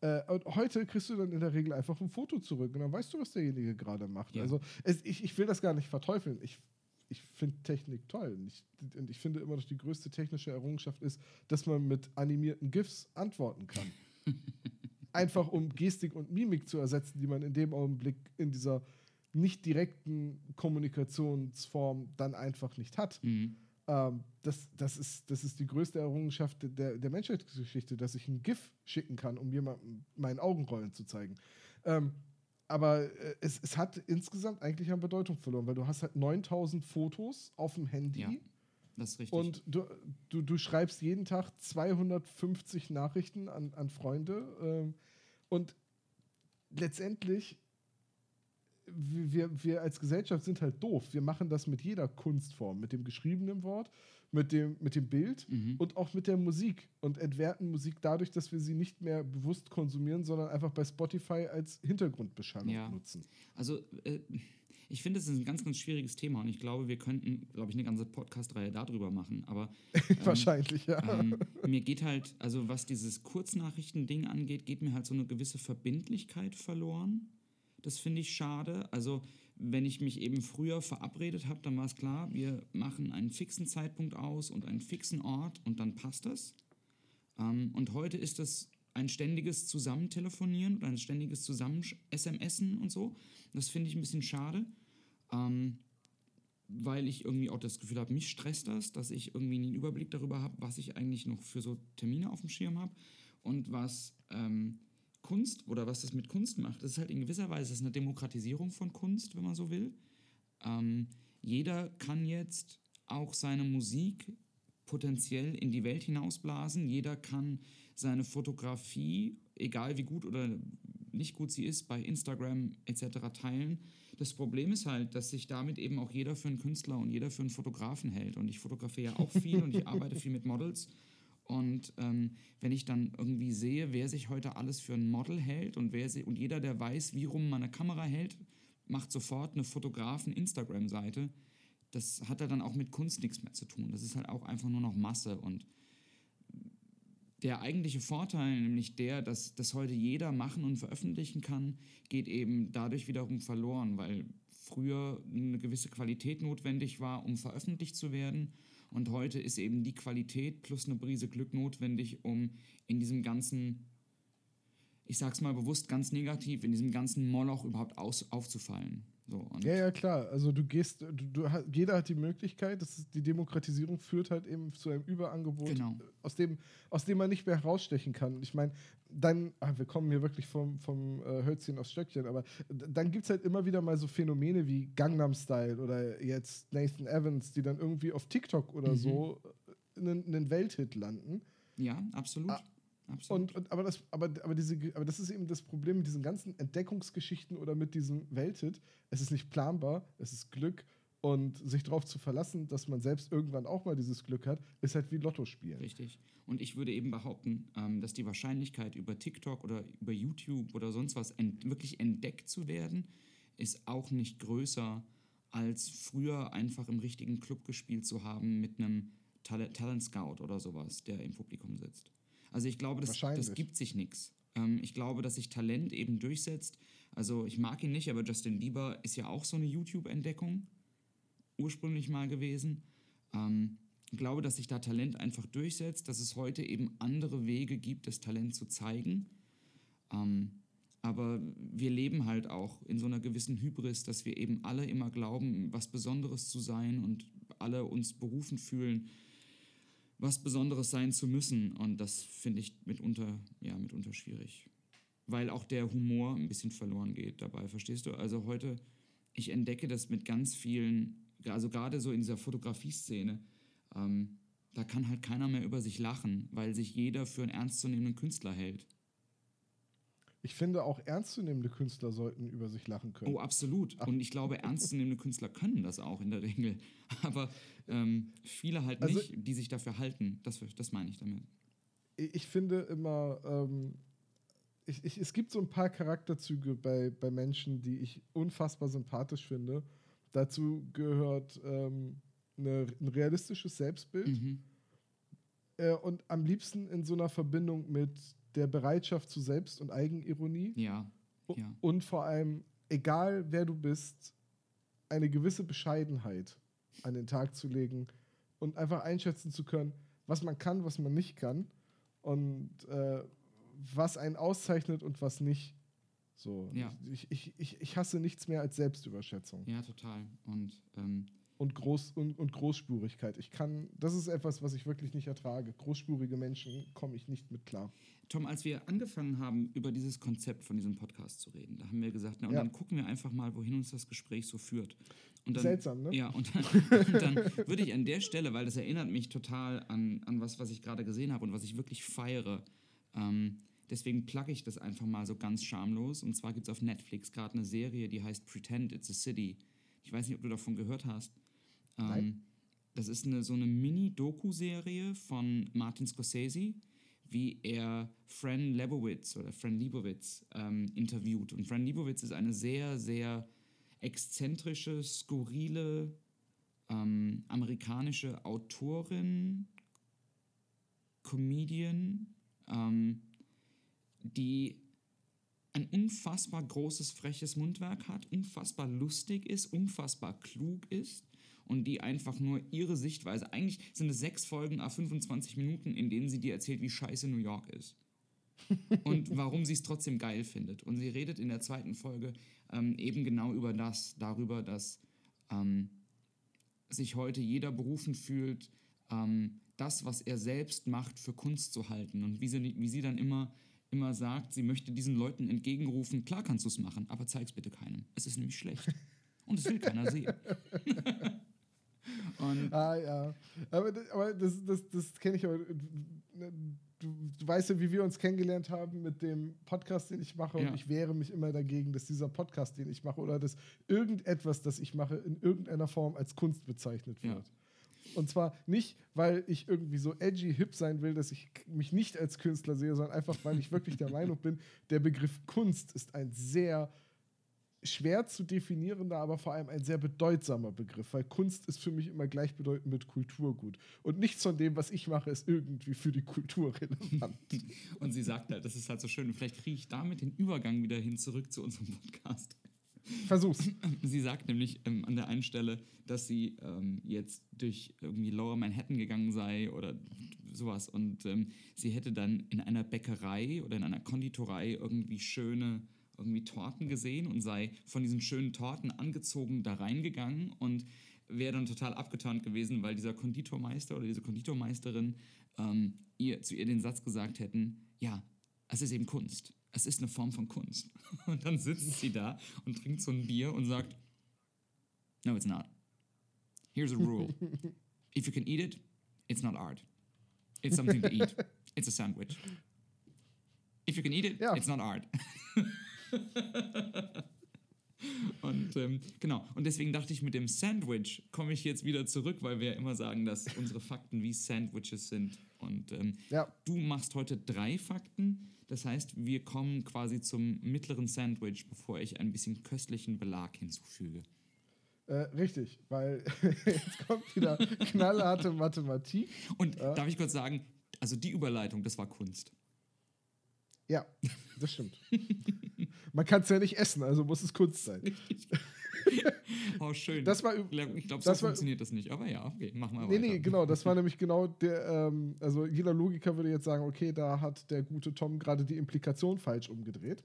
B: Äh, und heute kriegst du dann in der Regel einfach ein Foto zurück und dann weißt du, was derjenige gerade macht.
C: Ja.
B: Also es, ich, ich will das gar nicht verteufeln. Ich, ich finde Technik toll. Und ich, und ich finde immer, dass die größte technische Errungenschaft ist, dass man mit animierten GIFs antworten kann. Einfach um Gestik und Mimik zu ersetzen, die man in dem Augenblick in dieser nicht direkten Kommunikationsform dann einfach nicht hat.
C: Mhm.
B: Ähm, das, das, ist, das ist die größte Errungenschaft der, der Menschheitsgeschichte, dass ich ein GIF schicken kann, um jemandem meinen Augenrollen zu zeigen. Ähm, aber äh, es, es hat insgesamt eigentlich an Bedeutung verloren, weil du hast halt 9000 Fotos auf dem Handy
C: Ja. das ist richtig.
B: Und du, du, du schreibst jeden Tag 250 Nachrichten an, an Freunde. Ähm, und letztendlich, wir, wir als Gesellschaft sind halt doof. Wir machen das mit jeder Kunstform, mit dem geschriebenen Wort, mit dem, mit dem Bild
C: Mhm.
B: und auch mit der Musik und entwerten Musik dadurch, dass wir sie nicht mehr bewusst konsumieren, sondern einfach bei Spotify als Hintergrundbeschallung
C: Ja.
B: nutzen.
C: Also, äh, ich finde, es ist ein ganz, ganz schwieriges Thema und ich glaube, wir könnten, glaube ich, eine ganze Podcast-Reihe darüber machen. Aber
B: Wahrscheinlich, ja.
C: ähm, mir geht halt, also was dieses Kurznachrichten-Ding angeht, geht mir halt so eine gewisse Verbindlichkeit verloren. Das finde ich schade. Also, wenn ich mich eben früher verabredet habe, dann war es klar, wir machen einen fixen Zeitpunkt aus und einen fixen Ort und dann passt das. Ähm, und heute ist es ein ständiges Zusammentelefonieren oder ein ständiges Zusammen-SMSen und so. Das finde ich ein bisschen schade, ähm, weil ich irgendwie auch das Gefühl habe, mich stresst das, dass ich irgendwie einen Überblick darüber habe, was ich eigentlich noch für so Termine auf dem Schirm habe und was ähm, Kunst oder was das mit Kunst macht. Das ist halt in gewisser Weise das ist eine Demokratisierung von Kunst, wenn man so will. Ähm, jeder kann jetzt auch seine Musik potenziell in die Welt hinausblasen. Jeder kann seine Fotografie, egal wie gut oder nicht gut sie ist, bei Instagram etc. teilen. Das Problem ist halt, dass sich damit eben auch jeder für einen Künstler und jeder für einen Fotografen hält. Und ich fotografiere ja auch viel und ich arbeite viel mit Models. Und ähm, wenn ich dann irgendwie sehe, wer sich heute alles für ein Model hält und, wer sie, und jeder, der weiß, wie rum man eine Kamera hält, macht sofort eine Fotografen-Instagram-Seite. Das hat ja dann auch mit Kunst nichts mehr zu tun. Das ist halt auch einfach nur noch Masse. Und der eigentliche Vorteil, nämlich der, dass das heute jeder machen und veröffentlichen kann, geht eben dadurch wiederum verloren, weil früher eine gewisse Qualität notwendig war, um veröffentlicht zu werden. Und heute ist eben die Qualität plus eine Brise Glück notwendig, um in diesem ganzen, ich sag's mal bewusst ganz negativ, in diesem ganzen Moloch überhaupt aus, aufzufallen. So,
B: Ja, ja, klar. Also du gehst, du, du, jeder hat die Möglichkeit, das ist, die Demokratisierung führt halt eben zu einem Überangebot,
C: Genau.
B: aus, dem, aus dem man nicht mehr herausstechen kann. Ich meine, dann, ah, wir kommen hier wirklich vom, vom äh, Hölzchen aufs Stöckchen, aber dann gibt es halt immer wieder mal so Phänomene wie Gangnam Style oder jetzt Nathan Evans, die dann irgendwie auf TikTok oder
C: Mhm.
B: so äh, einen, einen Welthit landen.
C: ja, absolut.
B: Ah,
C: absolut.
B: Und, und, aber, das, aber, aber, diese, aber das ist eben das Problem mit diesen ganzen Entdeckungsgeschichten oder mit diesem Welthit. Es ist nicht planbar, es ist Glück. Und sich darauf zu verlassen, dass man selbst irgendwann auch mal dieses Glück hat, ist halt wie Lotto spielen.
C: Richtig. Und ich würde eben behaupten, ähm, dass die Wahrscheinlichkeit über TikTok oder über YouTube oder sonst was ent wirklich entdeckt zu werden, ist auch nicht größer, als früher einfach im richtigen Club gespielt zu haben mit einem Tal Talent Scout oder sowas, der im Publikum sitzt. Also ich glaube, das, das gibt sich nichts. Ähm, ich glaube, dass sich Talent eben durchsetzt. Also ich mag ihn nicht, aber Justin Bieber ist ja auch so eine YouTube-Entdeckung ursprünglich mal gewesen. Ähm, ich glaube, dass sich da Talent einfach durchsetzt, dass es heute eben andere Wege gibt, das Talent zu zeigen. Ähm, aber wir leben halt auch in so einer gewissen Hybris, dass wir eben alle immer glauben, was Besonderes zu sein und alle uns berufen fühlen, was Besonderes sein zu müssen. Und das finde ich mitunter, ja, mitunter schwierig. Weil auch der Humor ein bisschen verloren geht dabei, verstehst du? Also heute, ich entdecke das mit ganz vielen, also gerade so in dieser Fotografie-Szene, ähm, da kann halt keiner mehr über sich lachen, weil sich jeder für einen ernstzunehmenden Künstler hält.
B: Ich finde, auch ernstzunehmende Künstler sollten über sich lachen können.
C: Oh, absolut. Und ich glaube, ernstzunehmende Künstler können das auch in der Regel. Aber ähm, viele halt
B: Also-
C: nicht, die sich dafür halten. Das, das meine ich damit.
B: ich finde immer, ähm, ich, ich, es gibt so ein paar Charakterzüge bei, bei Menschen, die ich unfassbar sympathisch finde. Dazu gehört ähm, eine, ein realistisches Selbstbild
C: Mhm.
B: äh, und am liebsten in so einer Verbindung mit der Bereitschaft zu Selbst- und Eigenironie
C: Ja, ja.
B: und vor allem, egal wer du bist, eine gewisse Bescheidenheit an den Tag zu legen und einfach einschätzen zu können, was man kann, was man nicht kann und äh, was einen auszeichnet und was nicht. So,
C: Ja.
B: ich, ich, ich, ich hasse nichts mehr als Selbstüberschätzung.
C: Ja, total. Und ähm,
B: und, Groß, und, und Großspurigkeit. Ich kann, das ist etwas, was ich wirklich nicht ertrage. Großspurige Menschen komme ich nicht mit klar.
C: Tom, als wir angefangen haben, über dieses Konzept von diesem Podcast zu reden, da haben wir gesagt, na, und
B: Ja.
C: dann gucken wir einfach mal, wohin uns das Gespräch so führt. Dann,
B: Seltsam, ne?
C: Ja, und dann, und dann würde ich an der Stelle, weil das erinnert mich total an, an was, was ich gerade gesehen habe und was ich wirklich feiere, ähm, deswegen plugge ich das einfach mal so ganz schamlos. Und zwar gibt es auf Netflix gerade eine Serie, die heißt Pretend It's a City. Ich weiß nicht, ob du davon gehört hast. Ähm, das ist eine, so eine Mini-Doku-Serie von Martin Scorsese, wie er Fran Lebowitz oder Fran Lebowitz ähm, interviewt. Und Fran Lebowitz ist eine sehr, sehr exzentrische, skurrile ähm, amerikanische Autorin, Comedian, ähm, die ein unfassbar großes, freches Mundwerk hat, unfassbar lustig ist, unfassbar klug ist und die einfach nur ihre Sichtweise, eigentlich sind es sechs Folgen a 25 Minuten, in denen sie dir erzählt, wie scheiße New York ist. und warum sie es trotzdem geil findet. Und sie redet in der zweiten Folge ähm, eben genau über das, darüber, dass ähm, sich heute jeder berufen fühlt, ähm, das, was er selbst macht, für Kunst zu halten. Und wie sie, wie sie dann immer, immer sagt, sie möchte diesen Leuten entgegenrufen, klar kannst du es machen, aber zeig's bitte keinem. Es ist nämlich schlecht. Und es will keiner sehen. Und
B: Ah ja. Aber, das- aber das, das, das kenne ich aber. Du, du weißt ja, wie wir uns kennengelernt haben mit dem Podcast, den ich mache.
C: Ja.
B: Und ich wehre mich immer dagegen, dass dieser Podcast, den ich mache, oder dass irgendetwas, das ich mache, in irgendeiner Form als Kunst bezeichnet
C: Ja.
B: wird. Und zwar nicht, weil ich irgendwie so edgy hip sein will, dass ich mich nicht als Künstler sehe, sondern einfach, weil ich wirklich der Meinung bin, der Begriff Kunst ist ein sehr schwer zu definierender, aber vor allem ein sehr bedeutsamer Begriff, weil Kunst ist für mich immer gleichbedeutend mit Kulturgut. Und nichts von dem, was ich mache, ist irgendwie für die Kultur relevant.
C: Und sie sagt halt, das ist halt so schön. Und vielleicht kriege ich damit den Übergang wieder hin zurück zu unserem Podcast.
B: Versuch's.
C: Sie sagt nämlich ähm, an der einen Stelle, dass sie ähm, jetzt durch irgendwie Lower Manhattan gegangen sei oder sowas. Und ähm, sie hätte dann in einer Bäckerei oder in einer Konditorei irgendwie schöne irgendwie Torten gesehen und sei von diesen schönen Torten angezogen da reingegangen und wäre dann total abgeturnt gewesen, weil dieser Konditormeister oder diese Konditormeisterin ähm, ihr, zu ihr den Satz gesagt hätten, ja, es ist eben Kunst. Es ist eine Form von Kunst. Und dann sitzt sie da und trinkt so ein Bier und sagt, no, it's not. Here's a rule. If you can eat it, it's not art. It's something to eat. It's a sandwich. If you can eat it,
B: Ja.
C: it's not art. Und ähm, genau, und deswegen dachte ich, mit dem Sandwich komme ich jetzt wieder zurück, weil wir ja immer sagen, dass unsere Fakten wie Sandwiches sind. Und ähm,
B: Ja.
C: du machst heute drei Fakten. Das heißt, wir kommen quasi zum mittleren Sandwich, bevor ich ein bisschen köstlichen Belag hinzufüge.
B: Äh, richtig, weil jetzt kommt wieder knallharte Mathematik.
C: Und darf ich kurz sagen, also die Überleitung, das war Kunst.
B: Ja, das stimmt. Man kann es ja nicht essen, also muss es Kunst sein.
C: Oh, schön.
B: Das war
C: ich glaube, so
B: das war-
C: funktioniert das nicht. Aber ja, okay, mach mal
B: Nee,
C: weiter.
B: nee, genau, das war nämlich genau der, ähm, also jeder Logiker würde jetzt sagen, okay, da hat der gute Tom gerade die Implikation falsch umgedreht.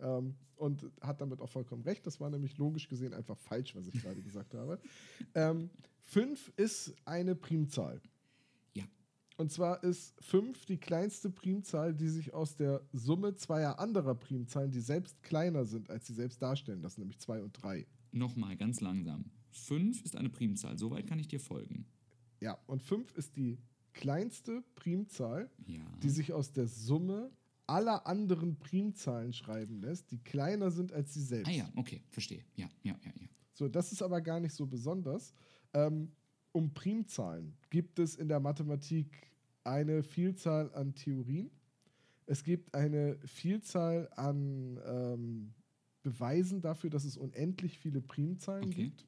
B: Ähm, und hat damit auch vollkommen recht. Das war nämlich logisch gesehen einfach falsch, was ich gerade gesagt habe. Ähm, fünf ist eine Primzahl. Und zwar ist 5 die kleinste Primzahl, die sich aus der Summe zweier anderer Primzahlen, die selbst kleiner sind, als sie selbst darstellen lassen, nämlich 2 und 3.
C: Nochmal, ganz langsam. Fünf ist eine Primzahl. Soweit kann ich dir folgen.
B: Ja, und 5 ist die kleinste Primzahl,
C: Ja.
B: die sich aus der Summe aller anderen Primzahlen schreiben lässt, die kleiner sind als sie selbst.
C: Ah ja, okay, verstehe. Ja, ja, ja, ja.
B: So, das ist aber gar nicht so besonders. Ähm, um Primzahlen gibt es in der Mathematik eine Vielzahl an Theorien. Es gibt eine Vielzahl an ähm, Beweisen dafür, dass es unendlich viele Primzahlen
C: Okay.
B: gibt.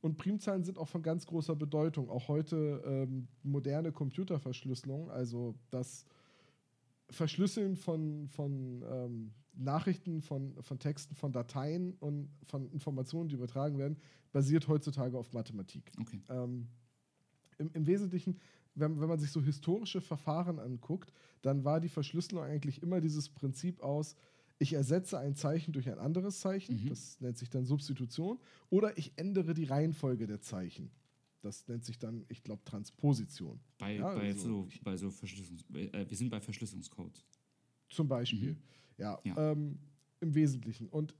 B: Und Primzahlen sind auch von ganz großer Bedeutung. Auch heute ähm, moderne Computerverschlüsselung, also das Verschlüsseln von, von ähm, Nachrichten, von, von Texten, von Dateien und von Informationen, die übertragen werden, basiert heutzutage auf Mathematik.
C: Okay.
B: Ähm, im, Im Wesentlichen, wenn, wenn man sich so historische Verfahren anguckt, dann war die Verschlüsselung eigentlich immer dieses Prinzip aus, ich ersetze ein Zeichen durch ein anderes Zeichen,
C: Mhm.
B: das nennt sich dann Substitution, oder ich ändere die Reihenfolge der Zeichen. Das nennt sich dann, ich glaube, Transposition.
C: Bei,
B: Ja,
C: bei,
B: also
C: so, bei so Verschlüsselungs... Äh, wir sind bei Verschlüsselungscodes.
B: Zum Beispiel.
C: Mhm.
B: Ja,
C: Ja.
B: Ähm, im Wesentlichen. Und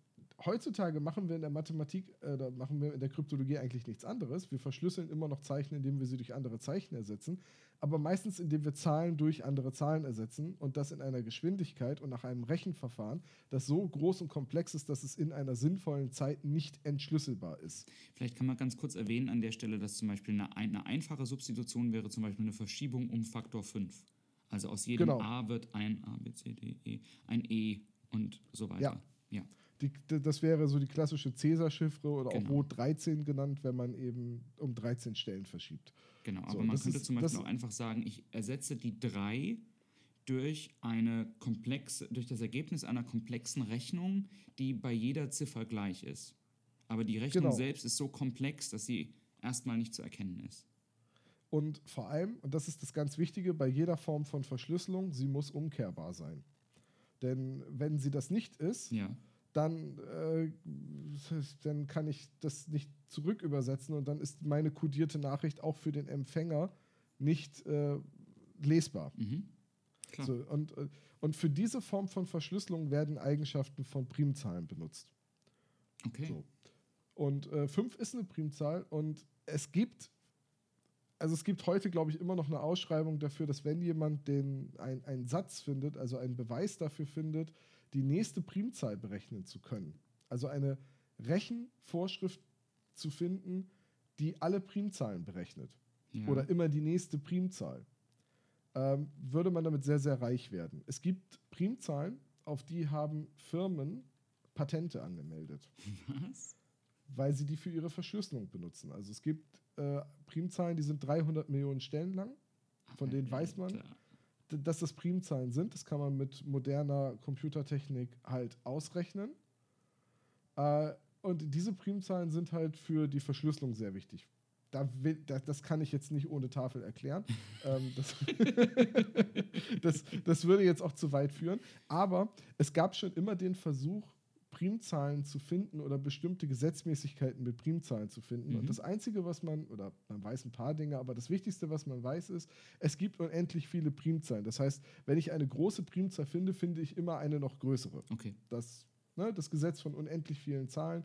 B: heutzutage machen wir in der Mathematik, äh, da machen wir in der Kryptologie eigentlich nichts anderes. Wir verschlüsseln immer noch Zeichen, indem wir sie durch andere Zeichen ersetzen, aber meistens indem wir Zahlen durch andere Zahlen ersetzen und das in einer Geschwindigkeit und nach einem Rechenverfahren, das so groß und komplex ist, dass es in einer sinnvollen Zeit nicht entschlüsselbar ist.
C: Vielleicht kann man ganz kurz erwähnen an der Stelle, dass zum Beispiel eine, ein- eine einfache Substitution wäre zum Beispiel eine Verschiebung um Faktor 5. Also aus jedem
B: Genau.
C: A wird ein A, B, C, D, E, ein E und so weiter.
B: Ja.
C: ja.
B: Die, das wäre so die klassische Cäsar-Chiffre oder auch
C: Genau.
B: Rot 13 genannt, wenn man eben um 13 Stellen verschiebt.
C: Genau,
B: So,
C: aber man könnte
B: ist-
C: zum Beispiel auch einfach sagen, ich ersetze die 3 durch eine komplexe, durch das Ergebnis einer komplexen Rechnung, die bei jeder Ziffer gleich ist. Aber die Rechnung
B: Genau.
C: selbst ist so komplex, dass sie erstmal nicht zu erkennen ist.
B: Und vor allem, und das ist das ganz Wichtige, bei jeder Form von Verschlüsselung, sie muss umkehrbar sein. Denn wenn sie das nicht ist,
C: Ja.
B: Dann, äh, dann kann ich das nicht zurück übersetzen und dann ist meine kodierte Nachricht auch für den Empfänger nicht äh, lesbar.
C: Mhm.
B: So, und, äh, und für diese Form von Verschlüsselung werden Eigenschaften von Primzahlen benutzt.
C: Okay.
B: So. Und 5 ist eine Primzahl und es gibt, also es gibt heute, glaube ich, immer noch eine Ausschreibung dafür, dass wenn jemand den, ein, einen Satz findet, also einen Beweis dafür findet, die nächste Primzahl berechnen zu können. Also eine Rechenvorschrift zu finden, die alle Primzahlen berechnet.
C: Ja.
B: Oder immer die nächste Primzahl. Ähm, würde man damit sehr, sehr reich werden. Es gibt Primzahlen, auf die haben Firmen Patente angemeldet
C: Was?
B: weil sie die für ihre Verschlüsselung benutzen. Also es gibt äh, Primzahlen, die sind 300 Millionen Stellen lang. Von denen weiß man, dass das Primzahlen sind. Das kann man mit moderner Computertechnik halt ausrechnen. Äh, und diese Primzahlen sind halt für die Verschlüsselung sehr wichtig. Da will, da, das kann ich jetzt nicht ohne Tafel erklären. ähm, das, das, das würde jetzt auch zu weit führen. Aber es gab schon immer den Versuch, Primzahlen zu finden oder bestimmte Gesetzmäßigkeiten mit Primzahlen zu finden.
C: Mhm.
B: Und das Einzige, was man, oder man weiß ein paar Dinge, aber das Wichtigste, was man weiß, ist, es gibt unendlich viele Primzahlen. Das heißt, wenn ich eine große Primzahl finde, finde ich immer eine noch größere.
C: Okay.
B: Das, ne, das Gesetz von unendlich vielen Zahlen,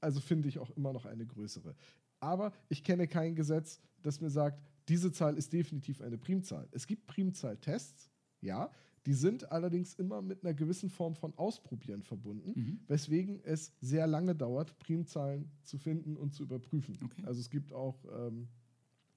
B: also finde ich auch immer noch eine größere. Aber ich kenne kein Gesetz, das mir sagt, diese Zahl ist definitiv eine Primzahl. Es gibt Primzahltests, ja, die sind allerdings immer mit einer gewissen Form von Ausprobieren verbunden,
C: Mhm.
B: weswegen es sehr lange dauert, Primzahlen zu finden und zu überprüfen.
C: Okay.
B: Also es gibt auch ähm,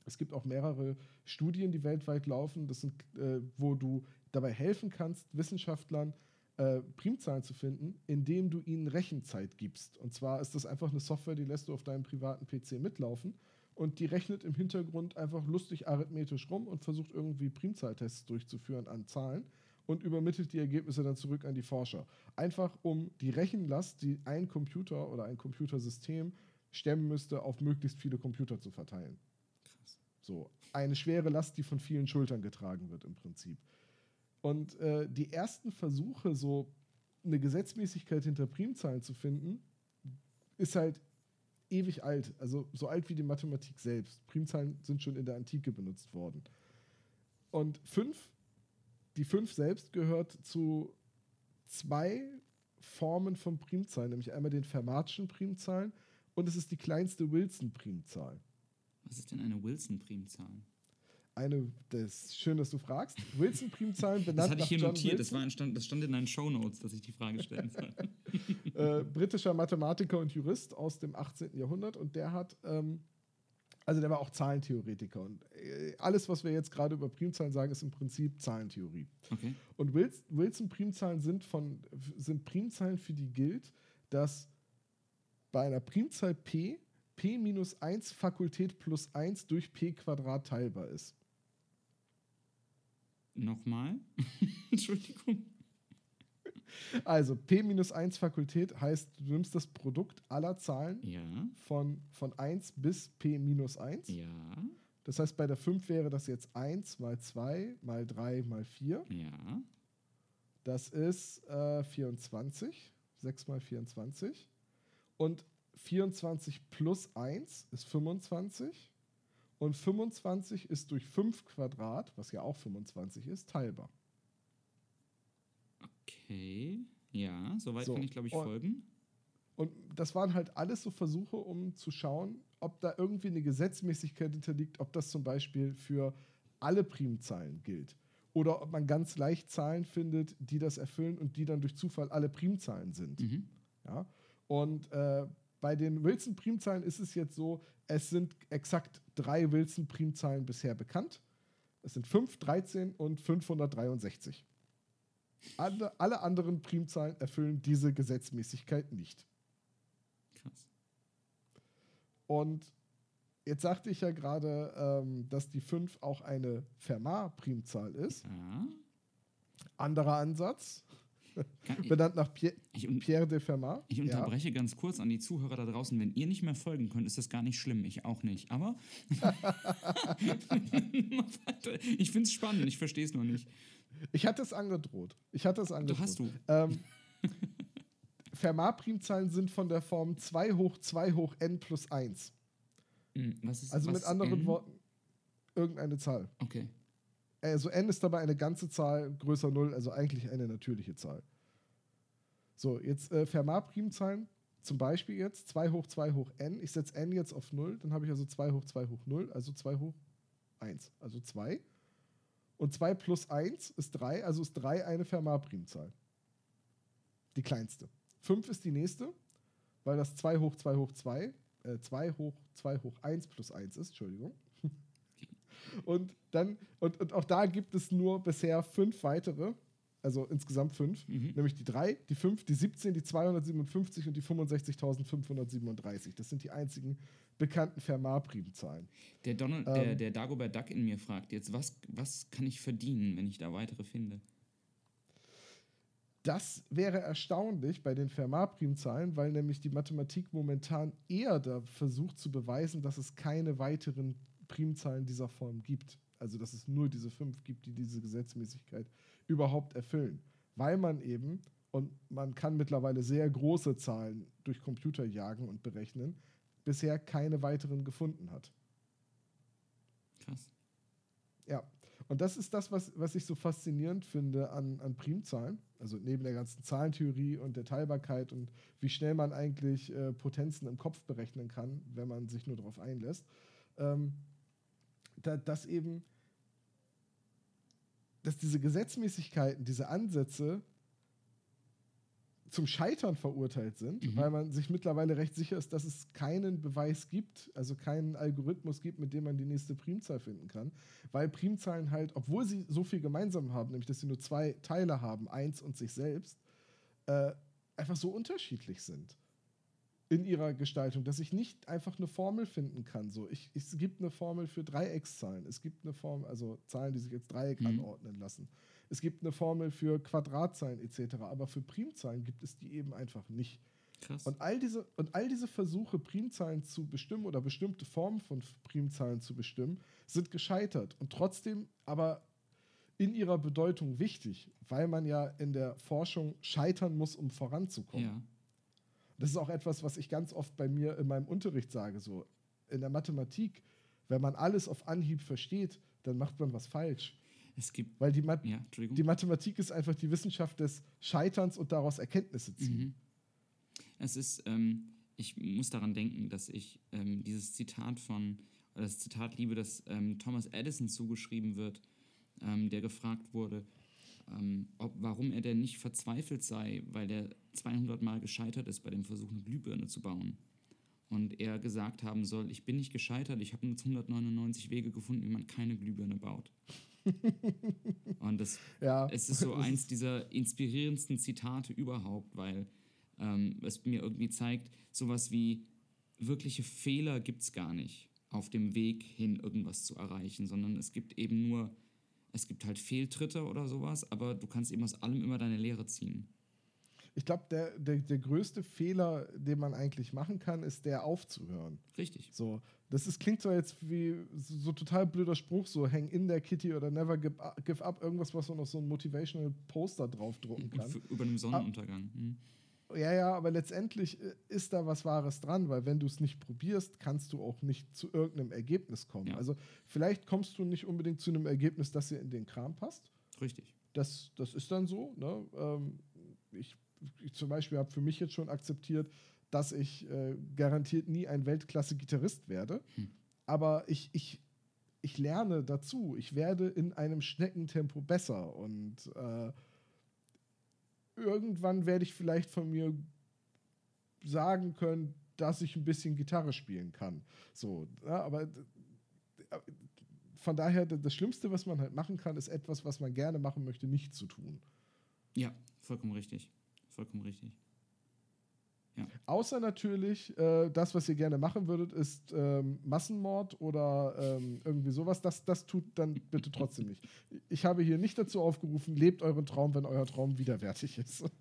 B: es gibt auch mehrere Studien, die weltweit laufen, das sind, äh, wo du dabei helfen kannst, Wissenschaftlern äh, Primzahlen zu finden, indem du ihnen Rechenzeit gibst. Und zwar ist das einfach eine Software, die lässt du auf deinem privaten PC mitlaufen und die rechnet im Hintergrund einfach lustig arithmetisch rum und versucht irgendwie Primzahltests durchzuführen an Zahlen und übermittelt die Ergebnisse dann zurück an die Forscher. Einfach um die Rechenlast, die ein Computer oder ein Computersystem stemmen müsste, auf möglichst viele Computer zu verteilen.
C: Krass.
B: So, eine schwere Last, die von vielen Schultern getragen wird im Prinzip. Und äh, die ersten Versuche, so eine Gesetzmäßigkeit hinter Primzahlen zu finden, ist halt ewig alt. Also so alt wie die Mathematik selbst. Primzahlen sind schon in der Antike benutzt worden. Und fünf, die fünf selbst gehört zu zwei Formen von Primzahlen, nämlich einmal den Fermatschen Primzahlen und es ist die kleinste Wilson-Primzahl.
C: Was ist denn eine Wilson-Primzahl?
B: Eine, das ist schön, dass du fragst. Wilson-Primzahlen benannt
C: Das hatte ich hier
B: John
C: notiert. Das,
B: Wilson,
C: stand, das stand in deinen Shownotes, dass ich die Frage stellen soll.
B: äh, britischer Mathematiker und Jurist aus dem 18. Jahrhundert und der hat, ähm, also der war auch Zahlentheoretiker und äh, alles, was wir jetzt gerade über Primzahlen sagen, ist im Prinzip Zahlentheorie.
C: Okay.
B: Und Wils- Wilson-Primzahlen sind, von, sind Primzahlen, für die gilt, dass bei einer Primzahl p p minus 1 Fakultät plus 1 durch p Quadrat teilbar ist.
C: Nochmal. Entschuldigung.
B: Also p minus 1 Fakultät heißt, du nimmst das Produkt aller Zahlen
C: Ja.
B: von, von 1 bis p minus 1.
C: Ja.
B: Das heißt, bei der 5 wäre das jetzt 1 mal 2 mal 3 mal 4.
C: Ja.
B: Das ist äh, 24. 6 mal 24. Und 24 plus 1 ist 25. Und 25 ist durch 5 Quadrat, was ja auch 25 ist, teilbar.
C: Okay. Ja, soweit
B: So,
C: kann ich, glaube ich,
B: und-
C: folgen.
B: Und das waren halt alles so Versuche, um zu schauen, ob da irgendwie eine Gesetzmäßigkeit hinterliegt, ob das zum Beispiel für alle Primzahlen gilt. Oder ob man ganz leicht Zahlen findet, die das erfüllen und die dann durch Zufall alle Primzahlen sind.
C: Mhm.
B: Ja? Und äh, bei den Wilson-Primzahlen ist es jetzt so, es sind exakt drei Wilson-Primzahlen bisher bekannt. Es sind 5, 13 und 563. Alle, alle anderen Primzahlen erfüllen diese Gesetzmäßigkeit nicht.
C: Krass.
B: Und jetzt sagte ich ja gerade, ähm, dass die 5 auch eine Fermat-Primzahl ist.
C: Ja.
B: Anderer Ansatz,
C: ich,
B: benannt nach Pierre,
C: ich,
B: Pierre de Fermat.
C: ich unterbreche ganz kurz an die Zuhörer da draußen. Wenn ihr nicht mehr folgen könnt, ist das gar nicht schlimm. Ich auch nicht. Aber ich finde es spannend. Ich verstehe es noch nicht.
B: Ich hatte es angedroht. Ich hatte es angedroht.
C: hast du.
B: Ähm, Fermat-Primzahlen sind von der Form 2 hoch 2 hoch n plus 1.
C: Hm, Was ist,
B: Also mit anderen
C: N?
B: Worten, irgendeine Zahl.
C: Okay.
B: Also n ist dabei eine ganze Zahl größer 0, also eigentlich eine natürliche Zahl. So, jetzt äh, Fermat-Primzahlen, zum Beispiel jetzt 2 hoch 2 hoch n. Ich setze n jetzt auf 0, dann habe ich also 2 hoch 2 hoch 0, also 2 hoch 1, also 2. Und 2 plus 1 ist 3, also ist 3 eine Fermat-Primzahl. Die kleinste. 5 ist die nächste, weil das 2 hoch 2 hoch 2, äh, 2 hoch 2 hoch 1 plus 1 ist, Entschuldigung. Und dann, und, und auch da gibt es nur bisher fünf weitere, also insgesamt fünf,
C: Mhm.
B: nämlich die 3, die 5, die 17, die 257 und die 65.537. Das sind die einzigen bekannten Fermat-Primzahlen.
C: Der, Donald, der,
B: Ähm.
C: der Dagobert Duck in mir fragt jetzt, was, was kann ich verdienen, wenn ich da weitere finde?
B: Das wäre erstaunlich bei den Fermat-Primzahlen, weil nämlich die Mathematik momentan eher da versucht zu beweisen, dass es keine weiteren Primzahlen dieser Form gibt. Also dass es nur diese fünf gibt, die diese Gesetzmäßigkeit überhaupt erfüllen. Weil man eben, und man kann mittlerweile sehr große Zahlen durch Computer jagen und berechnen, bisher keine weiteren gefunden hat.
C: Krass.
B: Ja, und das ist das, was, was ich so faszinierend finde an, an Primzahlen. Also neben der ganzen Zahlentheorie und der Teilbarkeit und wie schnell man eigentlich äh, Potenzen im Kopf berechnen kann, wenn man sich nur darauf einlässt. Ähm, da, dass eben, dass diese Gesetzmäßigkeiten, diese Ansätze zum Scheitern verurteilt sind,
C: Mhm.
B: weil man sich mittlerweile recht sicher ist, dass es keinen Beweis gibt, also keinen Algorithmus gibt, mit dem man die nächste Primzahl finden kann, weil Primzahlen halt, obwohl sie so viel gemeinsam haben, nämlich dass sie nur zwei Teile haben, eins und sich selbst, äh, einfach so unterschiedlich sind in ihrer Gestaltung, dass ich nicht einfach eine Formel finden kann. So, ich, es gibt eine Formel für Dreieckszahlen, es gibt eine Formel, also Zahlen, die sich als Dreieck
C: Mhm.
B: anordnen lassen. Es gibt eine Formel für Quadratzahlen etc., aber für Primzahlen gibt es die eben einfach nicht.
C: Krass.
B: Und all diese, und all diese Versuche, Primzahlen zu bestimmen oder bestimmte Formen von Primzahlen zu bestimmen, sind gescheitert. Und trotzdem aber in ihrer Bedeutung wichtig, weil man ja in der Forschung scheitern muss, um voranzukommen.
C: ja.
B: Das ist auch etwas, was ich ganz oft bei mir in meinem Unterricht sage. So in der Mathematik, wenn man alles auf Anhieb versteht, dann macht man was falsch.
C: Es gibt.
B: Weil die, Math
C: Ja,
B: die Mathematik ist einfach die Wissenschaft des Scheiterns und daraus Erkenntnisse ziehen.
C: Mhm. Es ist, ähm, ich muss daran denken, dass ich ähm, dieses Zitat von, oder das Zitat liebe, das ähm, Thomas Edison zugeschrieben wird, ähm, der gefragt wurde, ähm, ob, warum er denn nicht verzweifelt sei, weil er 200 Mal gescheitert ist bei dem Versuch, eine Glühbirne zu bauen. Und er gesagt haben soll, ich bin nicht gescheitert, ich habe nur 199 Wege gefunden, wie man keine Glühbirne baut. Und das
B: Ja,
C: es ist so eins dieser inspirierendsten Zitate überhaupt, weil ähm, es mir irgendwie zeigt, sowas wie wirkliche Fehler gibt es gar nicht auf dem Weg hin, irgendwas zu erreichen, sondern es gibt eben nur, es gibt halt Fehltritte oder sowas, aber du kannst eben aus allem immer deine Lehre ziehen.
B: ich glaube, der, der, der größte Fehler, den man eigentlich machen kann, ist der aufzuhören.
C: Richtig.
B: So, das ist, klingt zwar jetzt wie so, total blöder Spruch, so hang in der Kitty oder never give up, give up irgendwas, was man auf so ein Motivational Poster draufdrucken kann.
C: für, über einem Sonnenuntergang. Mhm.
B: Ja, ja, aber letztendlich äh, ist da was Wahres dran, weil wenn du es nicht probierst, kannst du auch nicht zu irgendeinem Ergebnis kommen.
C: Ja.
B: Also vielleicht kommst du nicht unbedingt zu einem Ergebnis, das dir in den Kram passt.
C: Richtig.
B: Das, das ist dann so. Ne? Ähm, ich, ich zum Beispiel habe für mich jetzt schon akzeptiert, dass ich äh, garantiert nie ein Weltklasse-Gitarrist werde.
C: Hm.
B: Aber ich, ich, ich lerne dazu. Ich werde in einem Schneckentempo besser. Und äh, irgendwann werde ich vielleicht von mir sagen können, dass ich ein bisschen Gitarre spielen kann. So, ja, aber äh, von daher, das Schlimmste, was man halt machen kann, ist etwas, was man gerne machen möchte, nicht zu tun.
C: Ja, vollkommen richtig. Vollkommen richtig.
B: Außer natürlich, äh, das, was ihr gerne machen würdet, ist ähm, Massenmord oder ähm, irgendwie sowas. Das, das tut dann bitte trotzdem nicht. Ich habe hier nicht dazu aufgerufen, lebt euren Traum, wenn euer Traum widerwärtig ist.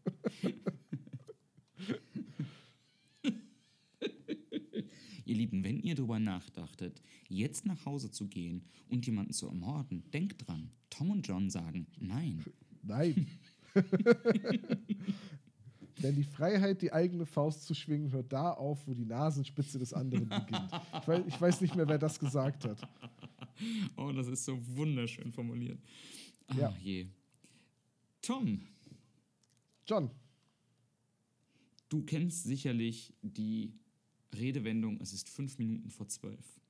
C: Ihr Lieben, wenn ihr darüber nachdachtet, jetzt nach Hause zu gehen und jemanden zu ermorden, denkt dran, Tom und John sagen nein.
B: Nein. Denn die Freiheit, die eigene Faust zu schwingen, hört da auf, wo die Nasenspitze des anderen beginnt. Ich weiß, ich weiß nicht mehr, wer das gesagt hat.
C: Oh, das ist so wunderschön formuliert. Ah,
B: Ja.
C: je. Tom,
B: John,
C: du kennst sicherlich die Redewendung, es ist fünf Minuten vor zwölf.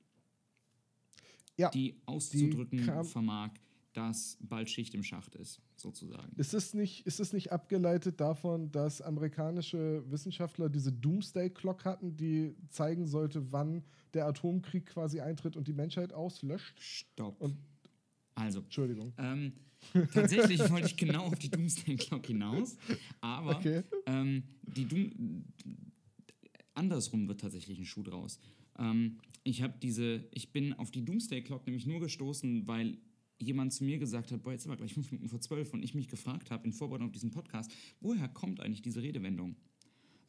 B: Ja,
C: Die auszudrücken
B: kam-
C: vermag, dass bald Schicht im Schacht ist, sozusagen.
B: ist es, nicht, ist es nicht abgeleitet davon, dass amerikanische Wissenschaftler diese Doomsday Clock hatten, die zeigen sollte, wann der Atomkrieg quasi eintritt und die Menschheit auslöscht?
C: Stopp.
B: Und-
C: also,
B: Entschuldigung.
C: ähm, tatsächlich wollte ich genau auf die Doomsday Clock hinaus, aber
B: Okay.
C: ähm, die Doom andersrum wird tatsächlich ein Schuh draus. Ähm, ich habe diese, ich bin auf die Doomsday Clock nämlich nur gestoßen, weil jemand zu mir gesagt hat, boah, jetzt sind wir gleich fünf Minuten vor zwölf und ich mich gefragt habe in Vorbereitung auf diesen Podcast, woher kommt eigentlich diese Redewendung?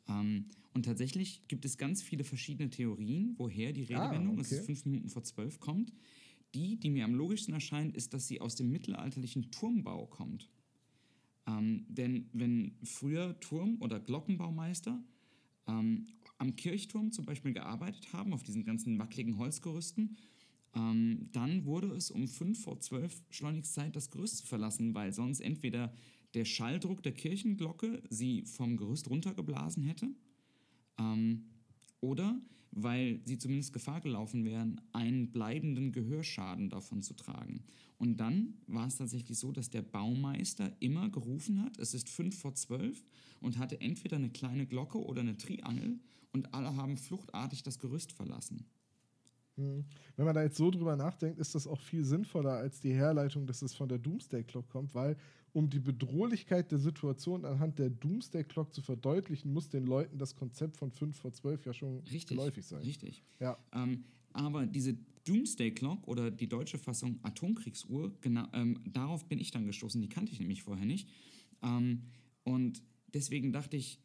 C: Ähm, und tatsächlich gibt es ganz viele verschiedene Theorien, woher die
B: Ah,
C: Redewendung, es
B: okay.
C: ist fünf Minuten vor zwölf, kommt. Die, die mir am logischsten erscheint, ist, dass sie aus dem mittelalterlichen Turmbau kommt. Ähm, denn wenn früher Turm- oder Glockenbaumeister ähm, am Kirchturm zum Beispiel gearbeitet haben, auf diesen ganzen wackeligen Holzgerüsten, ähm, dann wurde es um 5 vor 12 schleunigst Zeit, das Gerüst zu verlassen, weil sonst entweder der Schalldruck der Kirchenglocke sie vom Gerüst runtergeblasen hätte ähm, oder weil sie zumindest Gefahr gelaufen wären, einen bleibenden Gehörschaden davon zu tragen. Und dann war es tatsächlich so, dass der Baumeister immer gerufen hat, es ist fünf vor zwölf und hatte entweder eine kleine Glocke oder eine Triangel und alle haben fluchtartig das Gerüst verlassen.
B: Hm. Wenn man da jetzt so drüber nachdenkt, ist das auch viel sinnvoller als die Herleitung, dass es von der Doomsday Clock kommt, weil um die Bedrohlichkeit der Situation anhand der Doomsday Clock zu verdeutlichen, muss den Leuten das Konzept von 5 vor 12 ja schon
C: Richtig.
B: geläufig sein.
C: Richtig.
B: Ja.
C: Ähm, aber diese Doomsday Clock oder die deutsche Fassung Atomkriegsuhr, genau, ähm, darauf bin ich dann gestoßen, die kannte ich nämlich vorher nicht. Ähm, und deswegen dachte ich,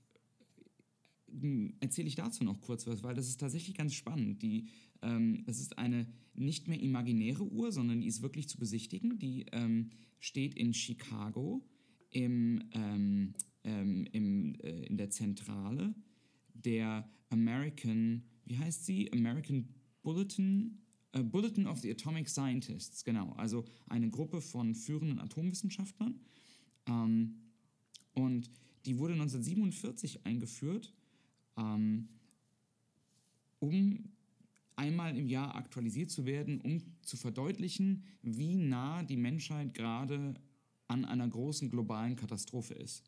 C: m, erzähle ich dazu noch kurz was, weil das ist tatsächlich ganz spannend. Die, ähm, das ist eine nicht mehr imaginäre Uhr, sondern die ist wirklich zu besichtigen. Die ähm, steht in Chicago im, ähm, ähm, im, äh, in der Zentrale der American, wie heißt sie? American Bulletin, äh, Bulletin of the Atomic Scientists, genau. Also eine Gruppe von führenden Atomwissenschaftlern. Ähm, und die wurde 1947 eingeführt, ähm, um einmal im Jahr aktualisiert zu werden, um zu verdeutlichen, wie nah die Menschheit gerade an einer großen globalen Katastrophe ist.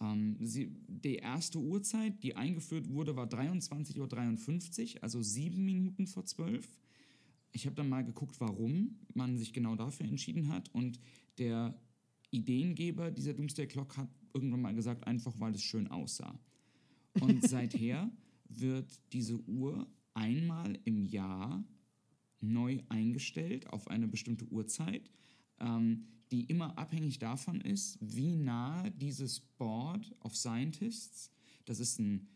C: Ähm, sie, die erste Uhrzeit, die eingeführt wurde, war 23.53 Uhr, also sieben Minuten vor zwölf. Ich habe dann mal geguckt, warum man sich genau dafür entschieden hat. Und der Ideengeber dieser Doomsday Clock hat irgendwann mal gesagt, einfach weil es schön aussah. Und seither wird diese Uhr einmal im Jahr neu eingestellt auf eine bestimmte Uhrzeit. ähm, die immer abhängig davon ist, wie nah dieses Board of Scientists, das ist ein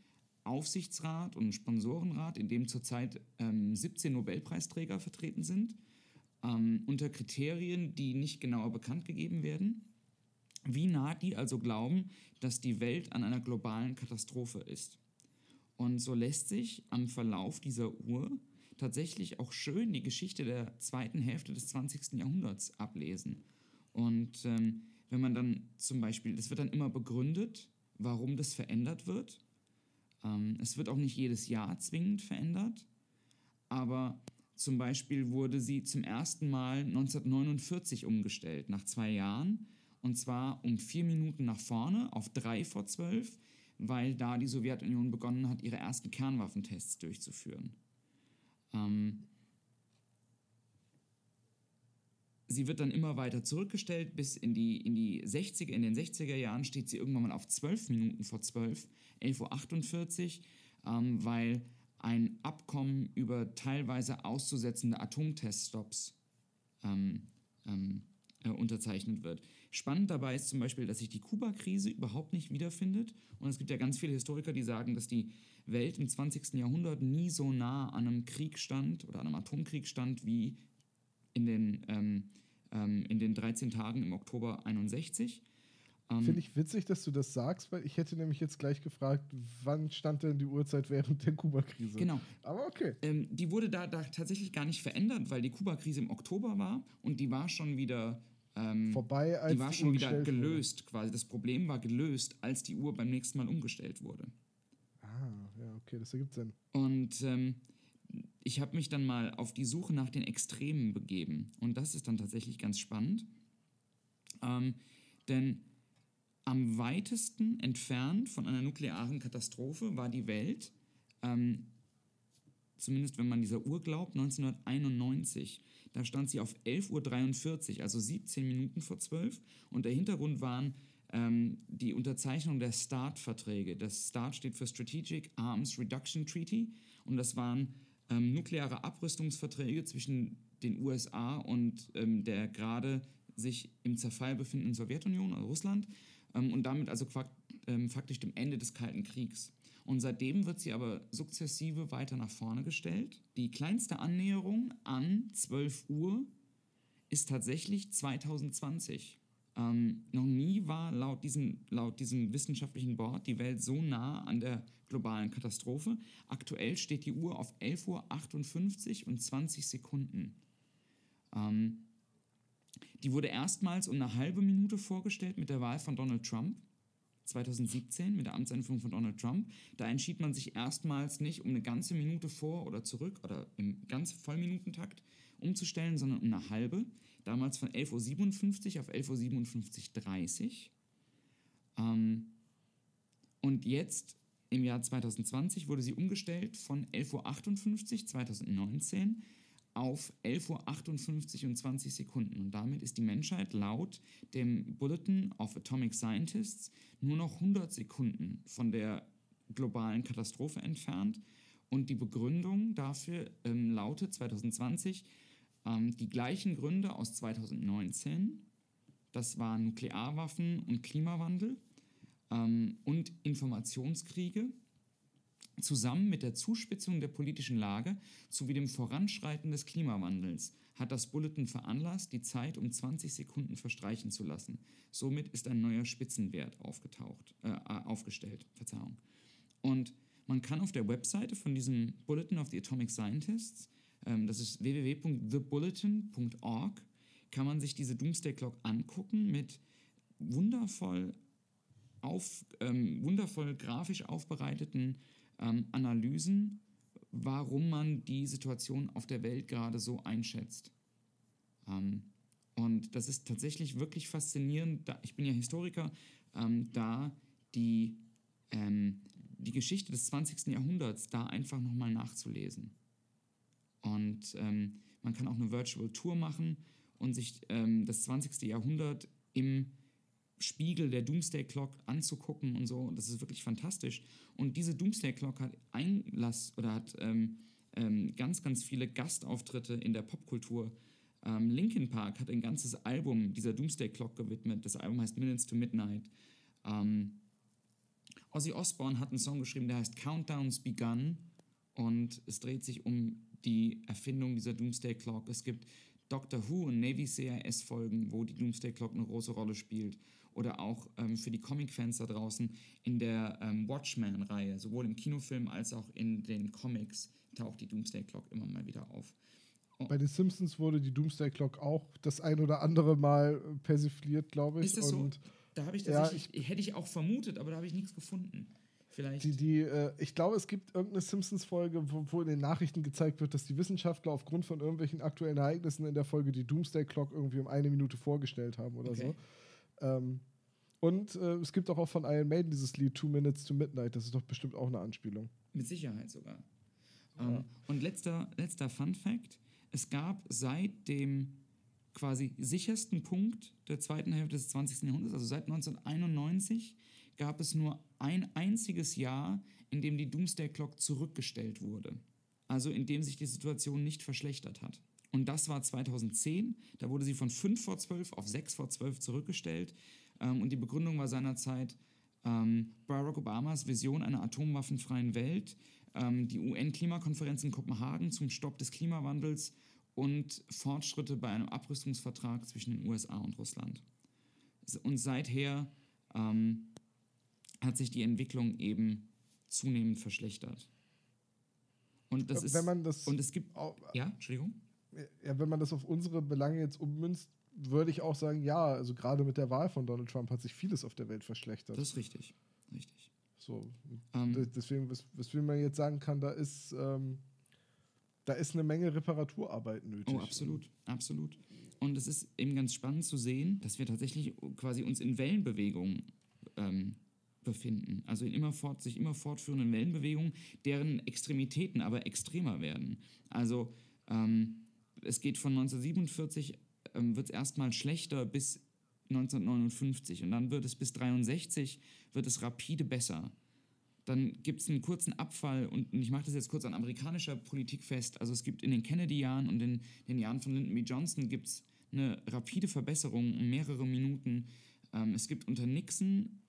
C: Aufsichtsrat und ein Sponsorenrat, in dem zurzeit ähm, 17 Nobelpreisträger vertreten sind, ähm, unter Kriterien, die nicht genauer bekannt gegeben werden, wie nah die also glauben, dass die Welt an einer globalen Katastrophe ist. Und so lässt sich am Verlauf dieser Uhr tatsächlich auch schön die Geschichte der zweiten Hälfte des 20. Jahrhunderts ablesen. Und ähm, wenn man dann zum Beispiel, das wird dann immer begründet, warum das verändert wird. Ähm, es wird auch nicht jedes Jahr zwingend verändert, aber zum Beispiel wurde sie zum ersten Mal 1949 umgestellt, nach zwei Jahren, und zwar um vier Minuten nach vorne auf drei vor zwölf, weil da die Sowjetunion begonnen hat, ihre ersten Kernwaffentests durchzuführen. Ähm, sie wird dann immer weiter zurückgestellt, bis in die, in die 60er, in den 60er Jahren steht sie irgendwann mal auf 12 Minuten vor 12, 11.48 Uhr, ähm, weil ein Abkommen über teilweise auszusetzende Atomteststops ähm, ähm, äh, unterzeichnet wird. Spannend dabei ist zum Beispiel, dass sich die Kuba-Krise überhaupt nicht wiederfindet. Und es gibt ja ganz viele Historiker, die sagen, dass die Welt im 20. Jahrhundert nie so nah an einem Krieg stand oder an einem Atomkrieg stand wie in den, ähm, ähm, in den 13 Tagen im Oktober 61.
B: Ähm, Finde ich witzig, dass du das sagst, weil ich hätte nämlich jetzt gleich gefragt, wann stand denn die Uhrzeit während der Kuba-Krise?
C: Genau.
B: Aber okay.
C: Ähm, die wurde da, da tatsächlich gar nicht verändert, weil die Kuba-Krise im Oktober war und die war schon wieder ähm,
B: vorbei, als
C: die war schon wieder gelöst wurde. quasi. Das Problem war gelöst, als die Uhr beim nächsten Mal umgestellt wurde.
B: Ah, ja, okay, das ergibt Sinn.
C: Und ähm, ich habe mich dann mal auf die Suche nach den Extremen begeben. Und das ist dann tatsächlich ganz spannend. Ähm, denn am weitesten entfernt von einer nuklearen Katastrophe war die Welt, ähm, zumindest wenn man dieser Uhr glaubt, 1991. Da stand sie auf 11.43 Uhr, also 17 Minuten vor 12. Und der Hintergrund waren ähm, die Unterzeichnung der START-Verträge. Das START steht für Strategic Arms Reduction Treaty. Und das waren ähm, nukleare Abrüstungsverträge zwischen den USA und ähm, der gerade sich im Zerfall befindenden Sowjetunion, also Russland, ähm, und damit also ähm, faktisch dem Ende des Kalten Kriegs. Und seitdem wird sie aber sukzessive weiter nach vorne gestellt. Die kleinste Annäherung an 12 Uhr ist tatsächlich 2020. Ähm, noch nie war laut diesem, laut diesem wissenschaftlichen Board die Welt so nah an der globalen Katastrophe. Aktuell steht die Uhr auf 11.58 Uhr und 20 Sekunden. Ähm, die wurde erstmals um eine halbe Minute vorgestellt mit der Wahl von Donald Trump. 2017 mit der Amtseinführung von Donald Trump. Da entschied man sich erstmals nicht um eine ganze Minute vor oder zurück oder im ganz Vollminutentakt umzustellen, sondern um eine halbe. Damals von 11.57 Uhr auf 11.57.30 Uhr. Ähm, und jetzt im Jahr 2020 wurde sie umgestellt von 11.58 Uhr 2019 auf 11.58 Uhr und 20 Sekunden. Und damit ist die Menschheit laut dem Bulletin of Atomic Scientists nur noch 100 Sekunden von der globalen Katastrophe entfernt. Und die Begründung dafür ähm, lautet 2020 ähm, die gleichen Gründe aus 2019. Das waren Nuklearwaffen und Klimawandel ähm, und Informationskriege Zusammen mit der Zuspitzung der politischen Lage sowie dem Voranschreiten des Klimawandels hat das Bulletin veranlasst, die Zeit um 20 Sekunden verstreichen zu lassen. Somit ist ein neuer Spitzenwert aufgetaucht, äh, aufgestellt. Verzeihung. Und man kann auf der Webseite von diesem Bulletin of the Atomic Scientists, ähm, das ist www.thebulletin.org, kann man sich diese Doomsday Clock angucken mit wundervoll, auf, ähm, wundervoll grafisch aufbereiteten ähm, Analysen, warum man die Situation auf der Welt gerade so einschätzt. Ähm, und das ist tatsächlich wirklich faszinierend. Da, ich bin ja Historiker, ähm, da die, ähm, die Geschichte des 20. Jahrhunderts da einfach nochmal nachzulesen. Und ähm, man kann auch eine Virtual Tour machen und sich ähm, das 20. Jahrhundert im Spiegel der Doomsday Clock anzugucken und so. Und das ist wirklich fantastisch. Und diese Doomsday Clock hat Einlass oder hat ähm, ähm, ganz, ganz viele Gastauftritte in der Popkultur Ähm, Linkin Park hat ein ganzes Album dieser Doomsday Clock gewidmet. Das Album heißt Minutes to Midnight. Ähm, Ozzy Osbourne hat einen Song geschrieben, der heißt Countdowns Begun und es dreht sich um die Erfindung dieser Doomsday Clock. Es gibt Doctor Who und Navy CIS Folgen, wo die Doomsday Clock eine große Rolle spielt. Oder auch ähm, für die Comic-Fans da draußen in der ähm, Watchmen-Reihe, sowohl im Kinofilm als auch in den Comics taucht die Doomsday Clock immer mal wieder auf.
B: Bei den Simpsons wurde die Doomsday Clock auch das ein oder andere Mal persifliert, glaube ich.
C: Ist das
B: und
C: so? Da habe ich
B: Ja,
C: tatsächlich, hätte ich auch vermutet, aber da habe ich nichts gefunden. Vielleicht.
B: Die, die, äh, ich glaube, es gibt irgendeine Simpsons-Folge, wo, wo in den Nachrichten gezeigt wird, dass die Wissenschaftler aufgrund von irgendwelchen aktuellen Ereignissen in der Folge die Doomsday Clock irgendwie um eine Minute vorgestellt haben oder
C: Okay.
B: so. Ähm, und äh, es gibt auch, auch von Iron Maiden dieses Lied Two Minutes to Midnight. Das ist doch bestimmt auch eine Anspielung.
C: Mit Sicherheit sogar. Ähm, und letzter, letzter Fun Fact: Es gab seit dem quasi sichersten Punkt der zweiten Hälfte des 20. Jahrhunderts, also seit 1991, gab es nur ein einziges Jahr, in dem die Doomsday Clock zurückgestellt wurde. Also in dem sich die Situation nicht verschlechtert hat. Und das war 2010. Da wurde sie von 5 vor 12 auf 6 vor 12 zurückgestellt. Ähm, und die Begründung war seinerzeit ähm, Barack Obamas Vision einer atomwaffenfreien Welt, ähm, die UN-Klimakonferenz in Kopenhagen zum Stopp des Klimawandels und Fortschritte bei einem Abrüstungsvertrag zwischen den USA und Russland. Und seither ähm, hat sich die Entwicklung eben zunehmend verschlechtert. Und das ist
B: Wenn man das
C: und es gibt
B: au-
C: ja, Entschuldigung.
B: Ja, wenn man das auf unsere Belange jetzt ummünzt, würde ich auch sagen, ja, also gerade mit der Wahl von Donald Trump hat sich vieles auf der Welt verschlechtert.
C: Das ist richtig. Richtig.
B: so,
C: Ähm,
B: D- deswegen, wes- weswegen man jetzt sagen kann, da ist, ähm, da ist eine Menge Reparaturarbeit nötig.
C: Oh, absolut, absolut. Und es ist eben ganz spannend zu sehen, dass wir tatsächlich quasi uns in Wellenbewegungen ähm, befinden. Also in immer fort, sich immer fortführenden Wellenbewegungen, deren Extremitäten aber extremer werden. Also ähm, es geht von 1947, ähm, wird es erstmal schlechter bis 1959 und dann wird es bis 63 wird es rapide besser. Dann gibt es einen kurzen Abfall und ich mache das jetzt kurz an amerikanischer Politik fest. Also es gibt in den Kennedy-Jahren und in den Jahren von Lyndon B. Johnson gibt es eine rapide Verbesserung um mehrere Minuten. Ähm, es gibt unter Nixon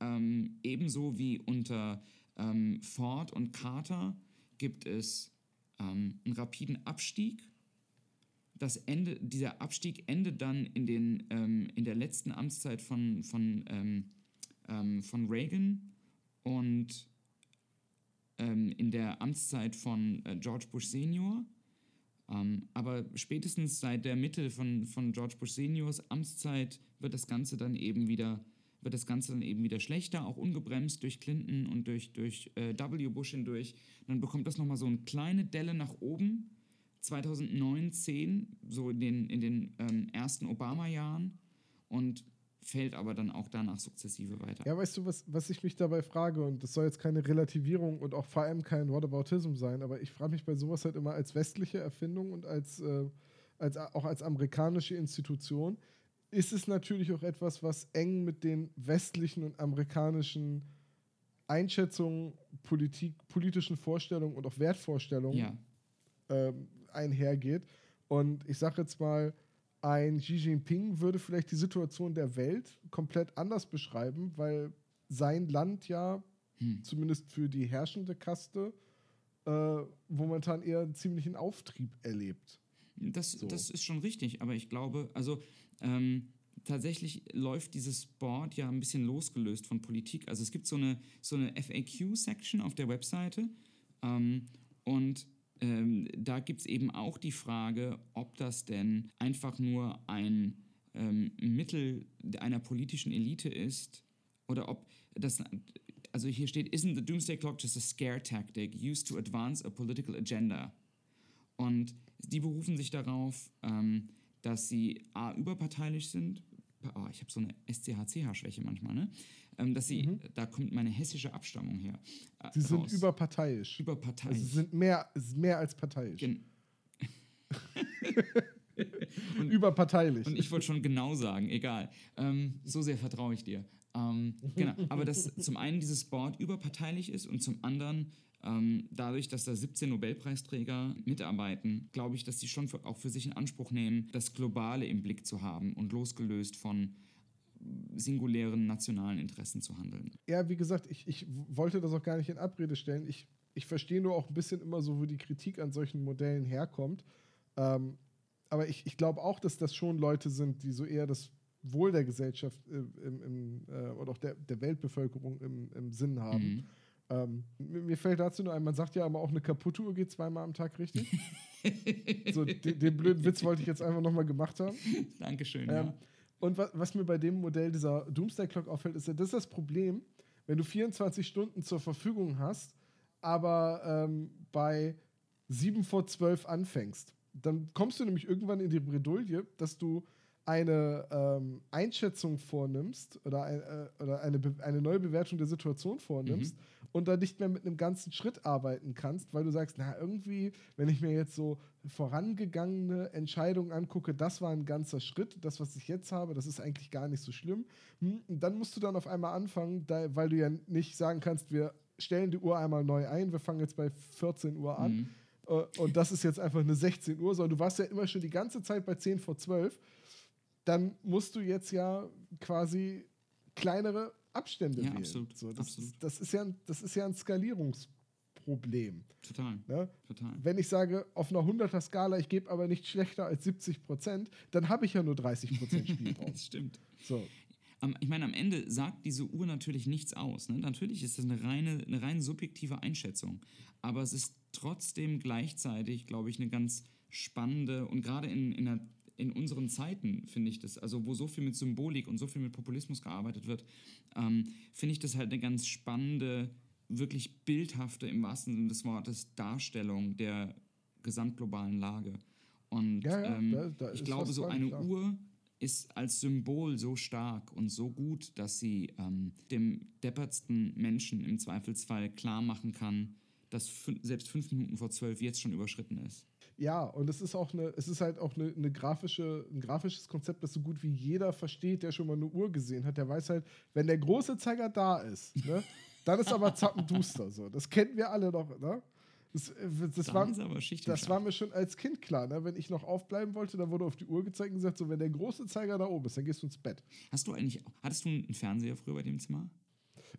C: ähm, ebenso wie unter ähm, Ford und Carter gibt es ähm, einen rapiden Abstieg. Das Ende, dieser Abstieg endet dann in, den, ähm, in der letzten Amtszeit von, von, ähm, ähm, von Reagan und ähm, in der Amtszeit von äh, George Bush Senior. Ähm, aber spätestens seit der Mitte von, von George Bush Seniors Amtszeit wird das Ganze dann eben wieder wird das Ganze dann eben wieder schlechter, auch ungebremst durch Clinton und durch, durch äh, W. Bush hindurch. Dann bekommt das nochmal so eine kleine Delle nach oben. 2009, 10, so in den, in den ähm, ersten Obama-Jahren und fällt aber dann auch danach sukzessive weiter.
B: Ja, weißt du, was, was ich mich dabei frage, und das soll jetzt keine Relativierung und auch vor allem kein Whataboutism sein, aber ich frage mich bei sowas halt immer als westliche Erfindung und als, äh, als auch als amerikanische Institution, ist es natürlich auch etwas, was eng mit den westlichen und amerikanischen Einschätzungen, Politik, politischen Vorstellungen und auch Wertvorstellungen
C: Ja,
B: ähm, einhergeht. Und ich sage jetzt mal, ein Xi Jinping würde vielleicht die Situation der Welt komplett anders beschreiben, weil sein Land ja,
C: Hm.
B: zumindest für die herrschende Kaste, äh, momentan eher einen ziemlichen Auftrieb erlebt.
C: Das,
B: So.
C: das ist schon richtig, aber ich glaube, also ähm, tatsächlich läuft dieses Board ja ein bisschen losgelöst von Politik. Also es gibt so eine, so eine FAQ-Section auf der Webseite ähm, und ähm, da gibt es eben auch die Frage, ob das denn einfach nur ein ähm, Mittel einer politischen Elite ist oder ob das, also hier steht, isn't the Doomsday Clock just a scare tactic used to advance a political agenda? Und die berufen sich darauf, ähm, dass sie A, überparteilich sind. Oh, ich habe so eine SCHCH-Schwäche manchmal, ne? Ähm, dass sie, da kommt meine hessische Abstammung her. Äh,
B: Sie sind
C: raus.
B: überparteiisch.
C: überparteilich.
B: Also sie sind mehr, mehr als parteiisch.
C: Gen
B: Überparteilich.
C: Und ich wollte schon genau sagen, egal. Ähm, so sehr vertraue ich dir. Ähm, genau. Aber dass zum einen dieses Board überparteilich ist und zum anderen Ähm, dadurch, dass da 17 Nobelpreisträger mitarbeiten, glaube ich, dass die schon für, auch für sich in Anspruch nehmen, das Globale im Blick zu haben und losgelöst von singulären nationalen Interessen zu handeln.
B: Ja, wie gesagt, ich, ich wollte das auch gar nicht in Abrede stellen. Ich, ich verstehe nur auch ein bisschen immer so, wo die Kritik an solchen Modellen herkommt. Ähm, aber ich, ich glaube auch, dass das schon Leute sind, die so eher das Wohl der Gesellschaft äh, im, im, äh, oder auch der, der Weltbevölkerung im, im Sinn haben.
C: Mhm.
B: Ähm, mir fällt dazu nur ein, man sagt ja aber auch, eine kaputte Uhr geht zweimal am Tag richtig. so, den, den, blöden Witz wollte ich jetzt einfach nochmal gemacht haben.
C: Dankeschön.
B: Ähm, ja. Und was, was, mir bei dem Modell dieser Doomsday Clock auffällt, ist ja, das ist das Problem, wenn du 24 Stunden zur Verfügung hast, aber ähm, bei 7 vor 12 anfängst. Dann kommst du nämlich irgendwann in die Bredouille, dass du eine ähm, Einschätzung vornimmst oder, ein, äh, oder eine, eine neue Bewertung der Situation vornimmst mhm. Und dann nicht mehr mit einem ganzen Schritt arbeiten kannst, weil du sagst, na irgendwie, wenn ich mir jetzt so vorangegangene Entscheidungen angucke, das war ein ganzer Schritt, das, was ich jetzt habe, das ist eigentlich gar nicht so schlimm. Hm, und dann musst du dann auf einmal anfangen, weil du ja nicht sagen kannst, wir stellen die Uhr einmal neu ein, wir fangen jetzt bei 14 Uhr an. Mhm. Äh, und das ist jetzt einfach eine 16 Uhr, sondern du warst ja immer schon die ganze Zeit bei 10 vor 12 dann musst du jetzt ja quasi kleinere Abstände ja, wählen.
C: Absolut,
B: so, das,
C: absolut.
B: Das, ist ja, das ist ja ein Skalierungsproblem.
C: Total,
B: ne?
C: total.
B: Wenn ich sage, auf einer 100er Skala, ich gebe aber nicht schlechter als 70 Prozent, dann habe ich ja nur 30 Prozent Spielraum.
C: das stimmt.
B: So.
C: Ich meine, am Ende sagt diese Uhr natürlich nichts aus. Ne? Natürlich ist das eine reine, eine rein subjektive Einschätzung. Aber es ist trotzdem gleichzeitig, glaube ich, eine ganz spannende und gerade in, in einer in unseren Zeiten, finde ich das, also wo so viel mit Symbolik und so viel mit Populismus gearbeitet wird, ähm, finde ich das halt eine ganz spannende, wirklich bildhafte, im wahrsten Sinne des Wortes, Darstellung der gesamtglobalen Lage. Und ja, ja, ähm, da, da ich glaube, so eine klar. Uhr ist als Symbol so stark und so gut, dass sie ähm, dem deppertsten Menschen im Zweifelsfall klar machen kann, dass selbst fünf Minuten vor zwölf jetzt schon überschritten ist.
B: Ja, und es ist auch eine, es ist halt auch eine, eine, grafische, ein grafisches Konzept, das so gut wie jeder versteht, der schon mal eine Uhr gesehen hat. Der weiß halt, wenn der große Zeiger da ist, ne, dann ist aber zappenduster. So. Das kennen wir alle noch, ne? Das, äh, das, war, das war, mir schon als Kind klar. Ne? Wenn ich noch aufbleiben wollte, dann wurde auf die Uhr gezeigt und gesagt, so, wenn der große Zeiger da oben ist, dann gehst du ins Bett.
C: Hast du eigentlich, hattest du einen Fernseher früher bei dem Zimmer?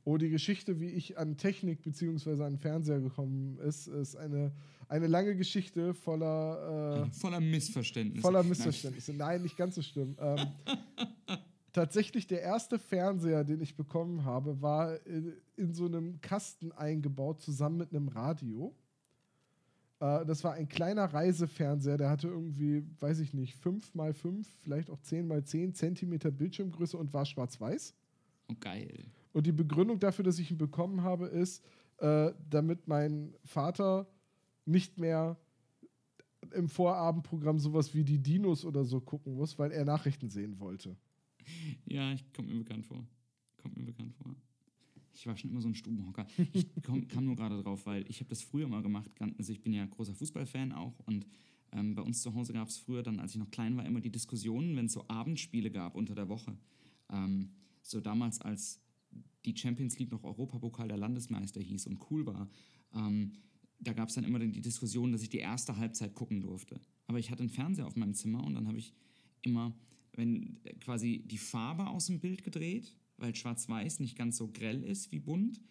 B: Oh, die Geschichte, wie ich an Technik bzw. an Fernseher gekommen ist, ist eine, eine lange Geschichte voller...
C: Äh, voller Missverständnisse.
B: Voller Missverständnisse. Nein, Nein nicht ganz so schlimm. Ähm, tatsächlich der erste Fernseher, den ich bekommen habe, war in, in so einem Kasten eingebaut, zusammen mit einem Radio. Äh, das war ein kleiner Reisefernseher, der hatte irgendwie, weiß ich nicht, 5 mal 5, vielleicht auch 10 mal 10 Zentimeter Bildschirmgröße und war schwarz-weiß.
C: Oh, geil.
B: Und die Begründung dafür, dass ich ihn bekommen habe, ist, äh, damit mein Vater nicht mehr im Vorabendprogramm sowas wie die Dinos oder so gucken muss, weil er Nachrichten sehen wollte.
C: Ja, ich komme mir bekannt vor. Kommt mir bekannt vor. Ich war schon immer so ein Stubenhocker. Ich komm, kam nur gerade drauf, weil ich habe das früher mal gemacht. Also ich bin ja großer Fußballfan auch und ähm, bei uns zu Hause gab es früher dann, als ich noch klein war, immer die Diskussionen, wenn es so Abendspiele gab unter der Woche. Ähm, so damals, als die Champions League noch Europapokal der Landesmeister hieß und cool war, ähm, da gab es dann immer die Diskussion, dass ich die erste Halbzeit gucken durfte. Aber ich hatte einen Fernseher auf meinem Zimmer und dann habe ich immer, wenn äh, quasi die Farbe aus dem Bild gedreht, weil Schwarz-Weiß nicht ganz so grell ist wie bunt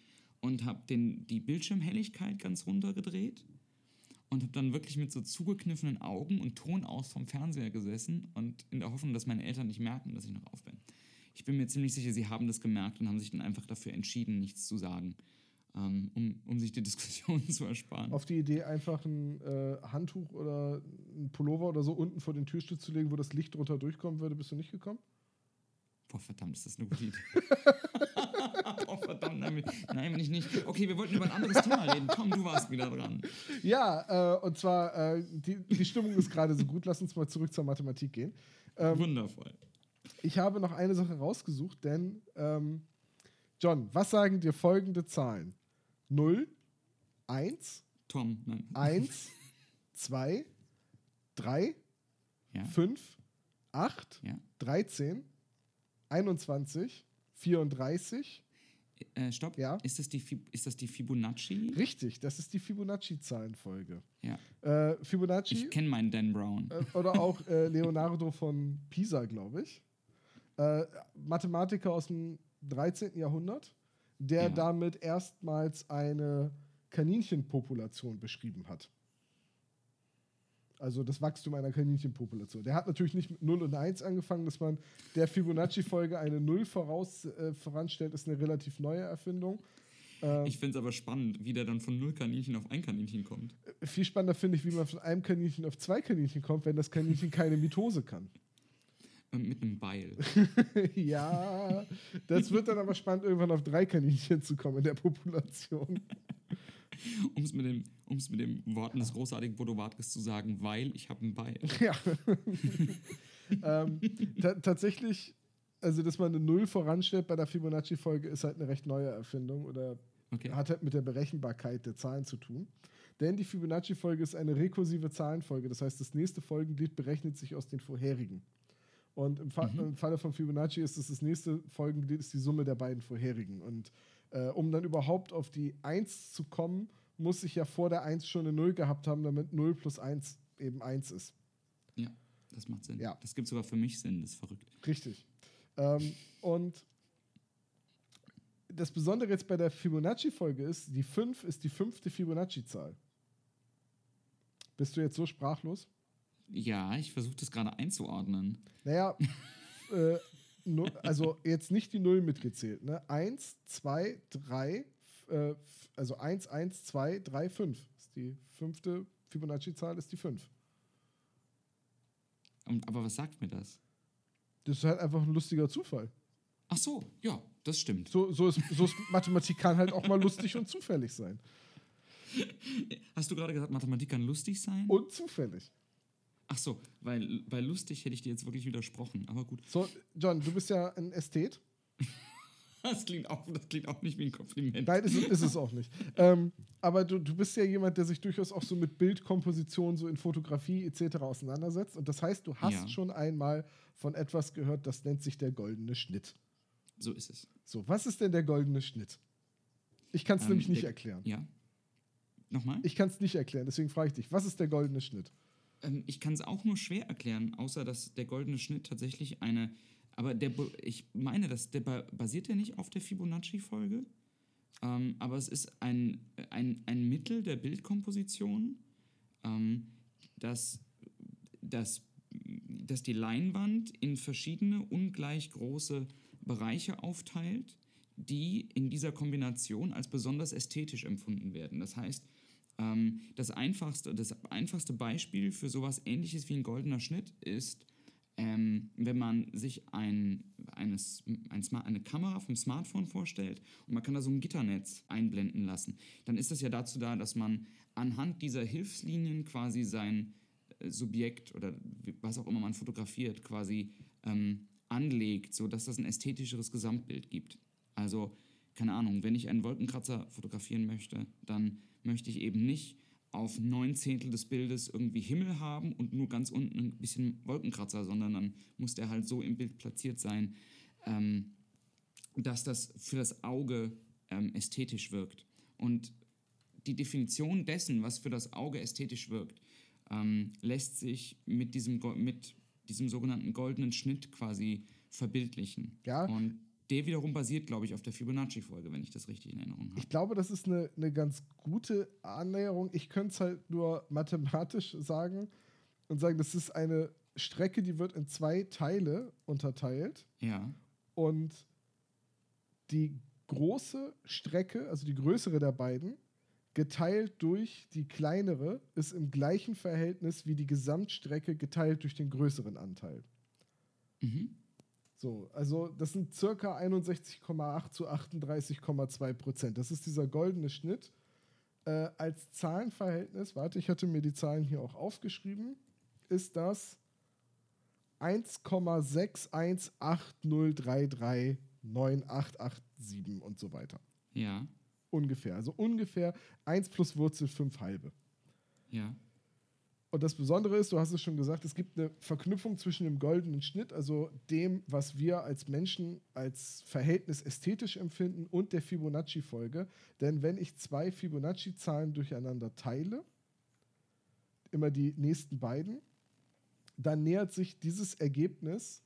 C: und habe die Bildschirmhelligkeit ganz runtergedreht und habe dann wirklich mit so zugekniffenen Augen und Ton aus vom Fernseher gesessen und in der Hoffnung, dass meine Eltern nicht merken, dass ich noch auf bin. Ich bin mir ziemlich sicher, sie haben das gemerkt und haben sich dann einfach dafür entschieden, nichts zu sagen ähm, um, um sich die Diskussion zu ersparen.
B: Auf die Idee, einfach ein äh, Handtuch oder ein Pullover oder so unten vor den Türstütz zu legen, wo das Licht drunter durchkommen würde, bist du nicht gekommen?
C: Boah, verdammt, ist das eine gute Idee. oh, verdammt, nein, nein, bin ich nicht. Okay, wir wollten über ein anderes Thema reden. Komm, du warst wieder dran.
B: Ja, äh, und zwar, äh, die, die Stimmung ist gerade so gut. Lass uns mal zurück zur Mathematik gehen.
C: Ähm, Wundervoll.
B: Ich habe noch eine Sache rausgesucht, denn, ähm, John, was sagen dir folgende Zahlen? 0, 1,
C: Tom, nein.
B: 1, 2, 3,
C: ja.
B: 5, 8,
C: ja.
B: 13, 21, 34,
C: Äh, stopp.
B: Ja?
C: Ist das die, ist das die Fibonacci?
B: Richtig, das ist die Fibonacci-Zahlenfolge.
C: Ja.
B: Äh, Fibonacci
C: Ich kenne meinen Dan Brown.
B: äh, oder auch äh, Leonardo von Pisa, glaube ich. Äh, Mathematiker aus dem 13. Jahrhundert, der
C: Ja.
B: damit erstmals eine Kaninchenpopulation beschrieben hat. Also das Wachstum einer Kaninchenpopulation. Der hat natürlich nicht mit 0 und 1 angefangen, dass man der Fibonacci-Folge eine 0 voraus, äh, voranstellt, ist eine relativ neue Erfindung. Ähm,
C: Ich finde es aber spannend, wie der dann von null Kaninchen auf ein Kaninchen kommt.
B: viel spannender finde ich, wie man von einem Kaninchen auf zwei Kaninchen kommt, wenn das Kaninchen keine Mitose kann.
C: Ähm, mit einem Beil.
B: ja, das wird dann aber spannend, irgendwann auf drei Kaninchen zu kommen in der Population.
C: Um es mit, dem- mit den Worten des großartigen Bodo Wartges zu sagen, weil ich habe ein Beil.
B: ja. ähm, ta tatsächlich, also dass man eine Null voranstellt bei der Fibonacci-Folge, ist halt eine recht neue Erfindung oder
C: Okay.
B: hat halt mit der Berechenbarkeit der Zahlen zu tun. Denn die Fibonacci-Folge ist eine rekursive Zahlenfolge. Das heißt, das nächste Folgenglied berechnet sich aus den vorherigen. Und im, Fa
C: Mhm.
B: im Falle von Fibonacci ist es das nächste Folgenglied ist die Summe der beiden vorherigen. Und äh, um dann überhaupt auf die 1 zu kommen, muss ich ja vor der 1 schon eine 0 gehabt haben, damit 0 plus 1 eben 1 ist.
C: Ja, das macht Sinn.
B: Ja.
C: Das gibt sogar für mich Sinn, das ist verrückt.
B: Richtig. Ähm, und das Besondere jetzt bei der Fibonacci-Folge ist, die 5 ist die fünfte Fibonacci-Zahl. Bist du jetzt so sprachlos?
C: Ja, ich versuche das gerade einzuordnen.
B: Naja, äh, also jetzt nicht die Null mitgezählt. Ne? 1, 2, 3, äh, also 1, 1, 2, 3, 5. Ist die fünfte Fibonacci-Zahl ist die 5.
C: Und, aber was sagt mir das?
B: Das ist halt einfach ein lustiger Zufall.
C: Ach so, ja, das stimmt.
B: So, so, ist, so ist Mathematik kann halt auch mal lustig und zufällig sein.
C: Hast du gerade gesagt, Mathematik kann lustig sein?
B: Und zufällig.
C: Ach so, weil bei lustig hätte ich dir jetzt wirklich widersprochen. Aber gut,
B: So, John, du bist ja ein Ästhet.
C: das klingt auch, das klingt auch nicht wie ein Kompliment.
B: Nein, ist, es- ist es auch nicht. Ähm, aber du, du bist ja jemand, der sich durchaus auch so mit Bildkomposition, so in Fotografie etc. auseinandersetzt. Und das heißt, du hast
C: Ja.
B: schon einmal von etwas gehört, das nennt sich der goldene Schnitt.
C: So ist es.
B: So, was ist denn der goldene Schnitt? Ich kann es
C: Ähm,
B: nämlich nicht
C: der-
B: erklären.
C: Ja. Nochmal?
B: Ich kann es nicht erklären, deswegen frage ich dich, was ist der goldene Schnitt?
C: Ähm, ich kann es auch nur schwer erklären, außer dass der goldene Schnitt tatsächlich eine. Aber der, ich meine, dass der ba- basiert ja nicht auf der Fibonacci-Folge. Ähm, aber es ist ein, ein, ein Mittel der Bildkomposition, ähm, das, das, das die Leinwand in verschiedene ungleich große Bereiche aufteilt, die in dieser Kombination als besonders ästhetisch empfunden werden. Das heißt, ähm, das, einfachste, das einfachste Beispiel für sowas ähnliches wie ein goldener Schnitt ist, ähm, wenn man sich ein, eines, ein Smart, eine Kamera vom Smartphone vorstellt und man kann da so ein Gitternetz einblenden lassen, dann ist das ja dazu da, dass man anhand dieser Hilfslinien quasi sein äh, Subjekt oder was auch immer man fotografiert quasi ähm, anlegt, sodass das ein ästhetischeres Gesamtbild gibt. Also, keine Ahnung, wenn ich einen Wolkenkratzer fotografieren möchte, dann möchte ich eben nicht auf neun Zehntel des Bildes irgendwie Himmel haben und nur ganz unten ein bisschen Wolkenkratzer, sondern dann muss der halt so im Bild platziert sein, ähm, dass das für das Auge ähm, ästhetisch wirkt. Und die Definition dessen, was für das Auge ästhetisch wirkt, ähm, lässt sich mit diesem, mit diesem sogenannten goldenen Schnitt quasi verbildlichen.
B: Ja.
C: Und der wiederum basiert, glaube ich, auf der Fibonacci-Folge, wenn ich das richtig in Erinnerung habe.
B: Ich glaube, das ist eine, eine ganz gute Annäherung. Ich könnte es halt nur mathematisch sagen und sagen, das ist eine Strecke, die wird in zwei Teile unterteilt.
C: Ja.
B: Und die große Strecke, also die größere der beiden, geteilt durch die kleinere, ist im gleichen Verhältnis wie die Gesamtstrecke geteilt durch den größeren Anteil.
C: Mhm.
B: So, also das sind circa 61,8 zu 38,2 Prozent. Das ist dieser goldene Schnitt. Äh, als Zahlenverhältnis, warte, ich hatte mir die Zahlen hier auch aufgeschrieben, ist das 1,6180339887 und so weiter.
C: Ja.
B: Ungefähr. Also ungefähr 1 plus Wurzel 5 halbe.
C: Ja.
B: Und das Besondere ist, du hast es schon gesagt, es gibt eine Verknüpfung zwischen dem goldenen Schnitt, also dem, was wir als Menschen als Verhältnis ästhetisch empfinden, und der Fibonacci-Folge. Denn wenn ich zwei Fibonacci-Zahlen durcheinander teile, immer die nächsten beiden, dann nähert sich dieses Ergebnis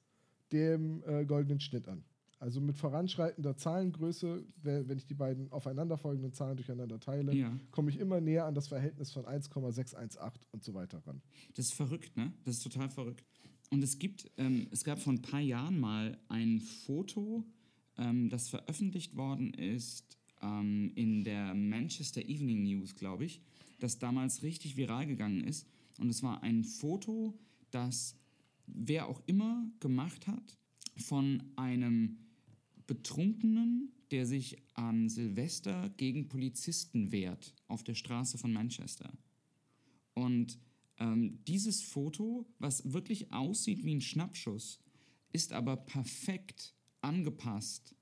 B: dem äh, goldenen Schnitt an. Also mit voranschreitender Zahlengröße, wenn ich die beiden aufeinanderfolgenden Zahlen durcheinander teile, ja. komme ich immer näher an das Verhältnis von 1,618 und so weiter ran.
C: Das ist verrückt, ne? Das ist total verrückt. Und es gibt, ähm, es gab vor ein paar Jahren mal ein Foto, ähm, das veröffentlicht worden ist ähm, in der Manchester Evening News, glaube ich, das damals richtig viral gegangen ist. Und es war ein Foto, das wer auch immer gemacht hat von einem Betrunkenen, der sich an Silvester gegen Polizisten wehrt auf der Straße von Manchester. Und ähm, dieses Foto, was wirklich aussieht wie ein Schnappschuss, ist aber perfekt angepasst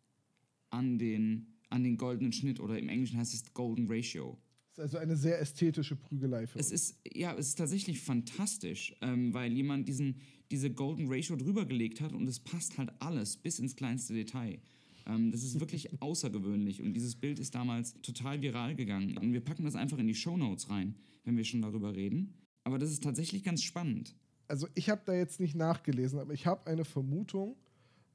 C: an den, an den goldenen Schnitt oder im Englischen heißt es Golden Ratio.
B: Es ist also eine sehr ästhetische Prügelei
C: für es uns. Ist, ja, es ist tatsächlich fantastisch, ähm, weil jemand diesen, diese Golden Ratio drüber gelegt hat und es passt halt alles bis ins kleinste Detail. Ähm, das ist wirklich außergewöhnlich und dieses Bild ist damals total viral gegangen. Und wir packen das einfach in die Show Notes rein, wenn wir schon darüber reden. Aber das ist tatsächlich ganz spannend.
B: Also ich habe da jetzt nicht nachgelesen, aber ich habe eine Vermutung,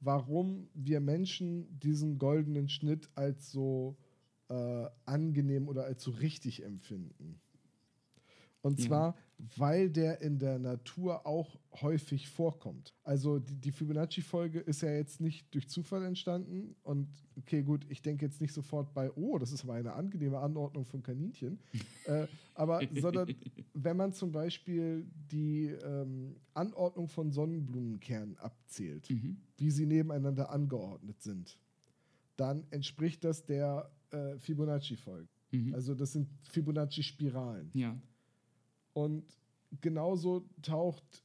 B: warum wir Menschen diesen goldenen Schnitt als so äh, angenehm oder als so richtig empfinden. Und ja. zwar, weil der in der Natur auch häufig vorkommt. Also die, die Fibonacci-Folge ist ja jetzt nicht durch Zufall entstanden. Und okay, gut, ich denke jetzt nicht sofort bei, oh, das ist aber eine angenehme Anordnung von Kaninchen. äh, aber sondern wenn man zum Beispiel die ähm, Anordnung von Sonnenblumenkernen abzählt, mhm. wie sie nebeneinander angeordnet sind, dann entspricht das der äh, Fibonacci-Folge. Mhm. Also das sind Fibonacci-Spiralen.
C: Ja.
B: Und genauso taucht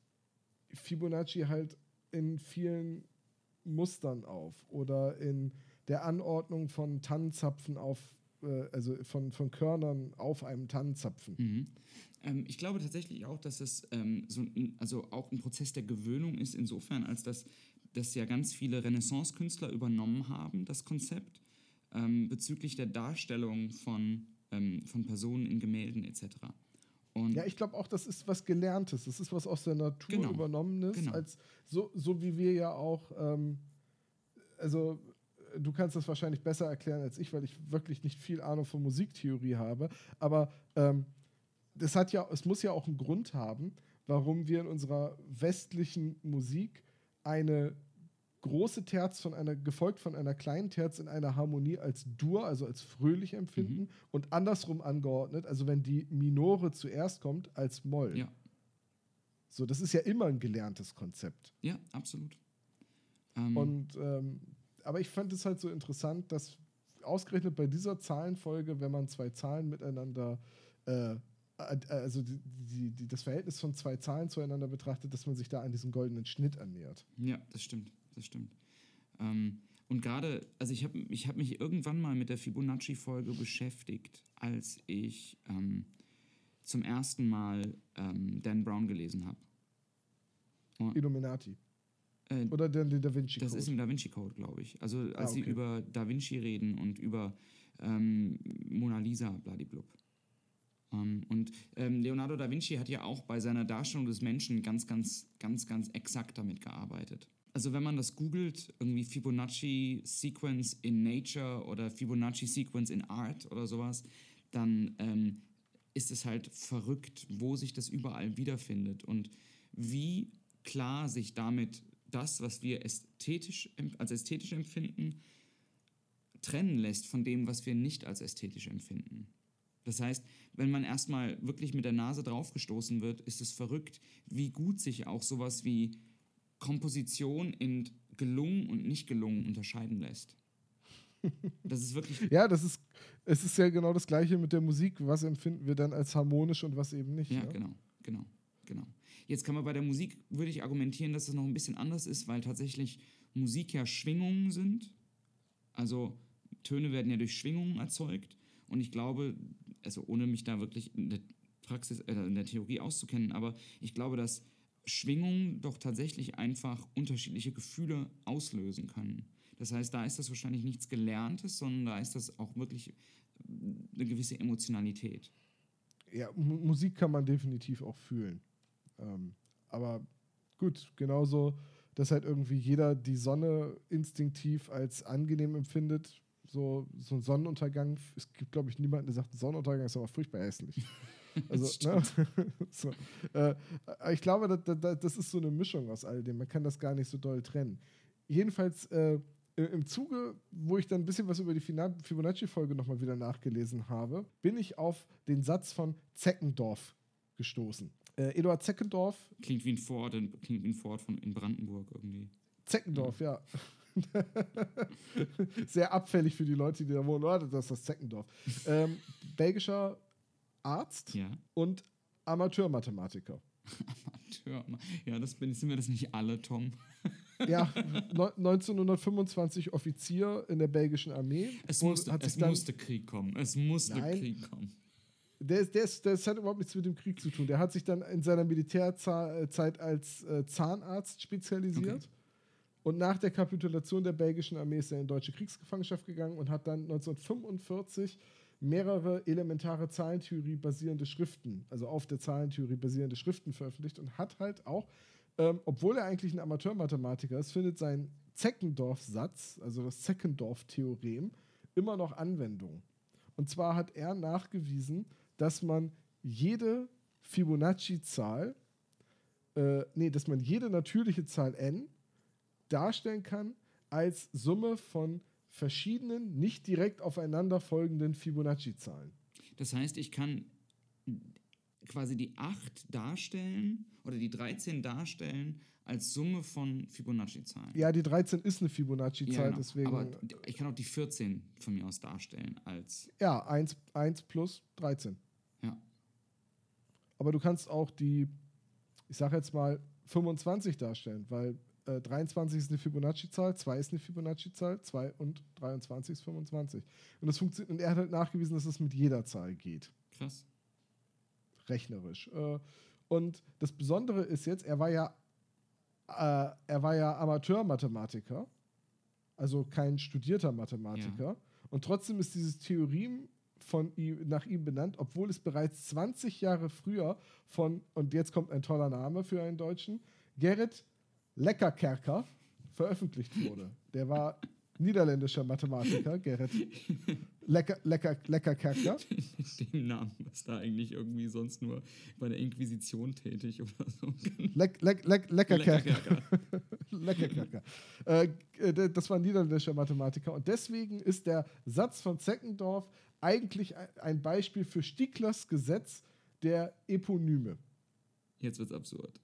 B: Fibonacci halt in vielen Mustern auf oder in der Anordnung von Tannenzapfen auf, äh, also von, von Körnern auf einem Tannenzapfen.
C: Mhm. Ähm, ich glaube tatsächlich auch, dass es ähm, so ein, also auch ein Prozess der Gewöhnung ist, insofern, als dass, dass ja ganz viele Renaissance-Künstler übernommen haben, das Konzept, ähm, bezüglich der Darstellung von, ähm, von Personen in Gemälden etc.
B: Und ja, ich glaube auch, das ist was Gelerntes. Das ist was aus der Natur genau, übernommenes. Genau. Als, so, so wie wir ja auch, ähm, also du kannst das wahrscheinlich besser erklären als ich, weil ich wirklich nicht viel Ahnung von Musiktheorie habe. Aber ähm, das hat ja, es muss ja auch einen Grund haben, warum wir in unserer westlichen Musik eine große Terz von einer, gefolgt von einer kleinen Terz in einer Harmonie als Dur, also als fröhlich empfinden mhm. und andersrum angeordnet, also wenn die Minore zuerst kommt, als Moll.
C: Ja.
B: So, das ist ja immer ein gelerntes Konzept.
C: Ja, absolut.
B: Ähm. Und ähm, aber ich fand es halt so interessant, dass ausgerechnet bei dieser Zahlenfolge, wenn man zwei Zahlen miteinander äh, also die, die, die, das Verhältnis von zwei Zahlen zueinander betrachtet, dass man sich da an diesem goldenen Schnitt annähert.
C: Ja, das stimmt das stimmt. Ähm, und gerade, also ich habe ich hab mich irgendwann mal mit der Fibonacci-Folge beschäftigt, als ich ähm, zum ersten Mal ähm, Dan Brown gelesen habe.
B: Illuminati. Äh, Oder der, der Da Vinci
C: Code. Das ist im Da Vinci Code, glaube ich. Also als ah, okay. sie über Da Vinci reden und über ähm, Mona Lisa, bladiblub. Um, ähm, und ähm, Leonardo da Vinci hat ja auch bei seiner Darstellung des Menschen ganz, ganz, ganz, ganz exakt damit gearbeitet also wenn man das googelt, irgendwie Fibonacci Sequence in Nature oder Fibonacci Sequence in Art oder sowas, dann ähm, ist es halt verrückt, wo sich das überall wiederfindet und wie klar sich damit das, was wir ästhetisch, als ästhetisch empfinden, trennen lässt von dem, was wir nicht als ästhetisch empfinden. Das heißt, wenn man erstmal wirklich mit der Nase draufgestoßen wird, ist es verrückt, wie gut sich auch sowas wie Komposition in gelungen und nicht gelungen unterscheiden lässt. Das ist wirklich.
B: ja, das ist, es ist ja genau das Gleiche mit der Musik. Was empfinden wir dann als harmonisch und was eben nicht?
C: Ja, ja? genau, genau, genau. Jetzt kann man bei der Musik, würde ich argumentieren, dass das noch ein bisschen anders ist, weil tatsächlich Musik ja Schwingungen sind. Also Töne werden ja durch Schwingungen erzeugt. Und ich glaube, also ohne mich da wirklich in der Praxis, äh, in der Theorie auszukennen, aber ich glaube, dass Schwingungen doch tatsächlich einfach unterschiedliche Gefühle auslösen können. Das heißt, da ist das wahrscheinlich nichts Gelerntes, sondern da ist das auch wirklich eine gewisse Emotionalität.
B: Ja, M Musik kann man definitiv auch fühlen. Ähm, aber gut, genauso, dass halt irgendwie jeder die Sonne instinktiv als angenehm empfindet. So, so ein Sonnenuntergang, es gibt, glaube ich, niemanden, der sagt, Sonnenuntergang ist aber furchtbar hässlich. Also, ne? so, äh, ich glaube, das, das, das, ist so eine Mischung aus all dem. Man kann das gar nicht so doll trennen. Jedenfalls äh, im Zuge, wo ich dann ein bisschen was über die Fibonacci-Folge nochmal wieder nachgelesen habe, bin ich auf den Satz von Zeckendorf gestoßen. Äh, Eduard Zeckendorf.
C: Klingt wie ein Vorort in, klingt wie ein Vorort von, in Brandenburg irgendwie.
B: Zeckendorf, ja. ja. Sehr abfällig für die Leute, die da wohnen. Oh, das ist das Zeckendorf. Ähm, belgischer Arzt
C: ja.
B: und Amateurmathematiker.
C: Amateur, ja, das bin, sind wir das nicht alle, Tom.
B: ja, 1925 Offizier in der belgischen Armee.
C: Es musste, es musste Krieg kommen. Es musste Nein, Krieg kommen.
B: Der, ist, der, ist, das hat überhaupt nichts mit dem Krieg zu tun. Der hat sich dann in seiner Militärzeit als äh, Zahnarzt spezialisiert. Okay. Und nach der Kapitulation der belgischen Armee ist er in deutsche Kriegsgefangenschaft gegangen und hat dann 1945 mehrere elementare Zahlentheorie basierende Schriften, also auf der Zahlentheorie basierende Schriften veröffentlicht und hat halt auch, ähm, obwohl er eigentlich ein Amateurmathematiker ist, findet sein Zeckendorf-Satz, also das Zeckendorf-Theorem, immer noch Anwendung. Und zwar hat er nachgewiesen, dass man jede Fibonacci-Zahl, äh, nee, dass man jede natürliche Zahl n darstellen kann als Summe von verschiedenen, nicht direkt aufeinander folgenden Fibonacci-Zahlen.
C: Das heißt, ich kann quasi die 8 darstellen oder die 13 darstellen als Summe von Fibonacci-Zahlen.
B: Ja, die 13 ist eine Fibonacci-Zahl, ja, genau. deswegen.
C: Aber ich kann auch die 14 von mir aus darstellen als.
B: Ja, 1, 1 plus 13.
C: Ja.
B: Aber du kannst auch die, ich sage jetzt mal, 25 darstellen, weil 23 äh, ist eine Fibonacci-Zahl, 2 ist eine Fibonacci-Zahl, 2 und 23 ist 25. Und, das funktioniert, und er hat halt nachgewiesen, dass das mit jeder Zahl geht.
C: Krass.
B: Rechnerisch. Äh, und das Besondere ist jetzt, er war ja, äh, er war ja Amateur-Mathematiker, also kein studierter Mathematiker. Ja. Und trotzdem ist dieses Theorem von ihm, nach ihm benannt, obwohl es bereits 20 Jahre früher von, und jetzt kommt ein toller Name für einen Deutschen, Gerrit Leckerkerker veröffentlicht wurde. Der war niederländischer Mathematiker, Gerrit Lecker, Lecker, Leckerkerker.
C: Den Namen was da eigentlich irgendwie sonst nur bei der Inquisition tätig oder so.
B: Leck, leck, leck, Leckerkerker. Leckerkerker. äh, das war ein niederländischer Mathematiker und deswegen ist der Satz von Zeckendorf eigentlich ein Beispiel für Stieglers Gesetz der Eponyme.
C: Jetzt wird's absurd.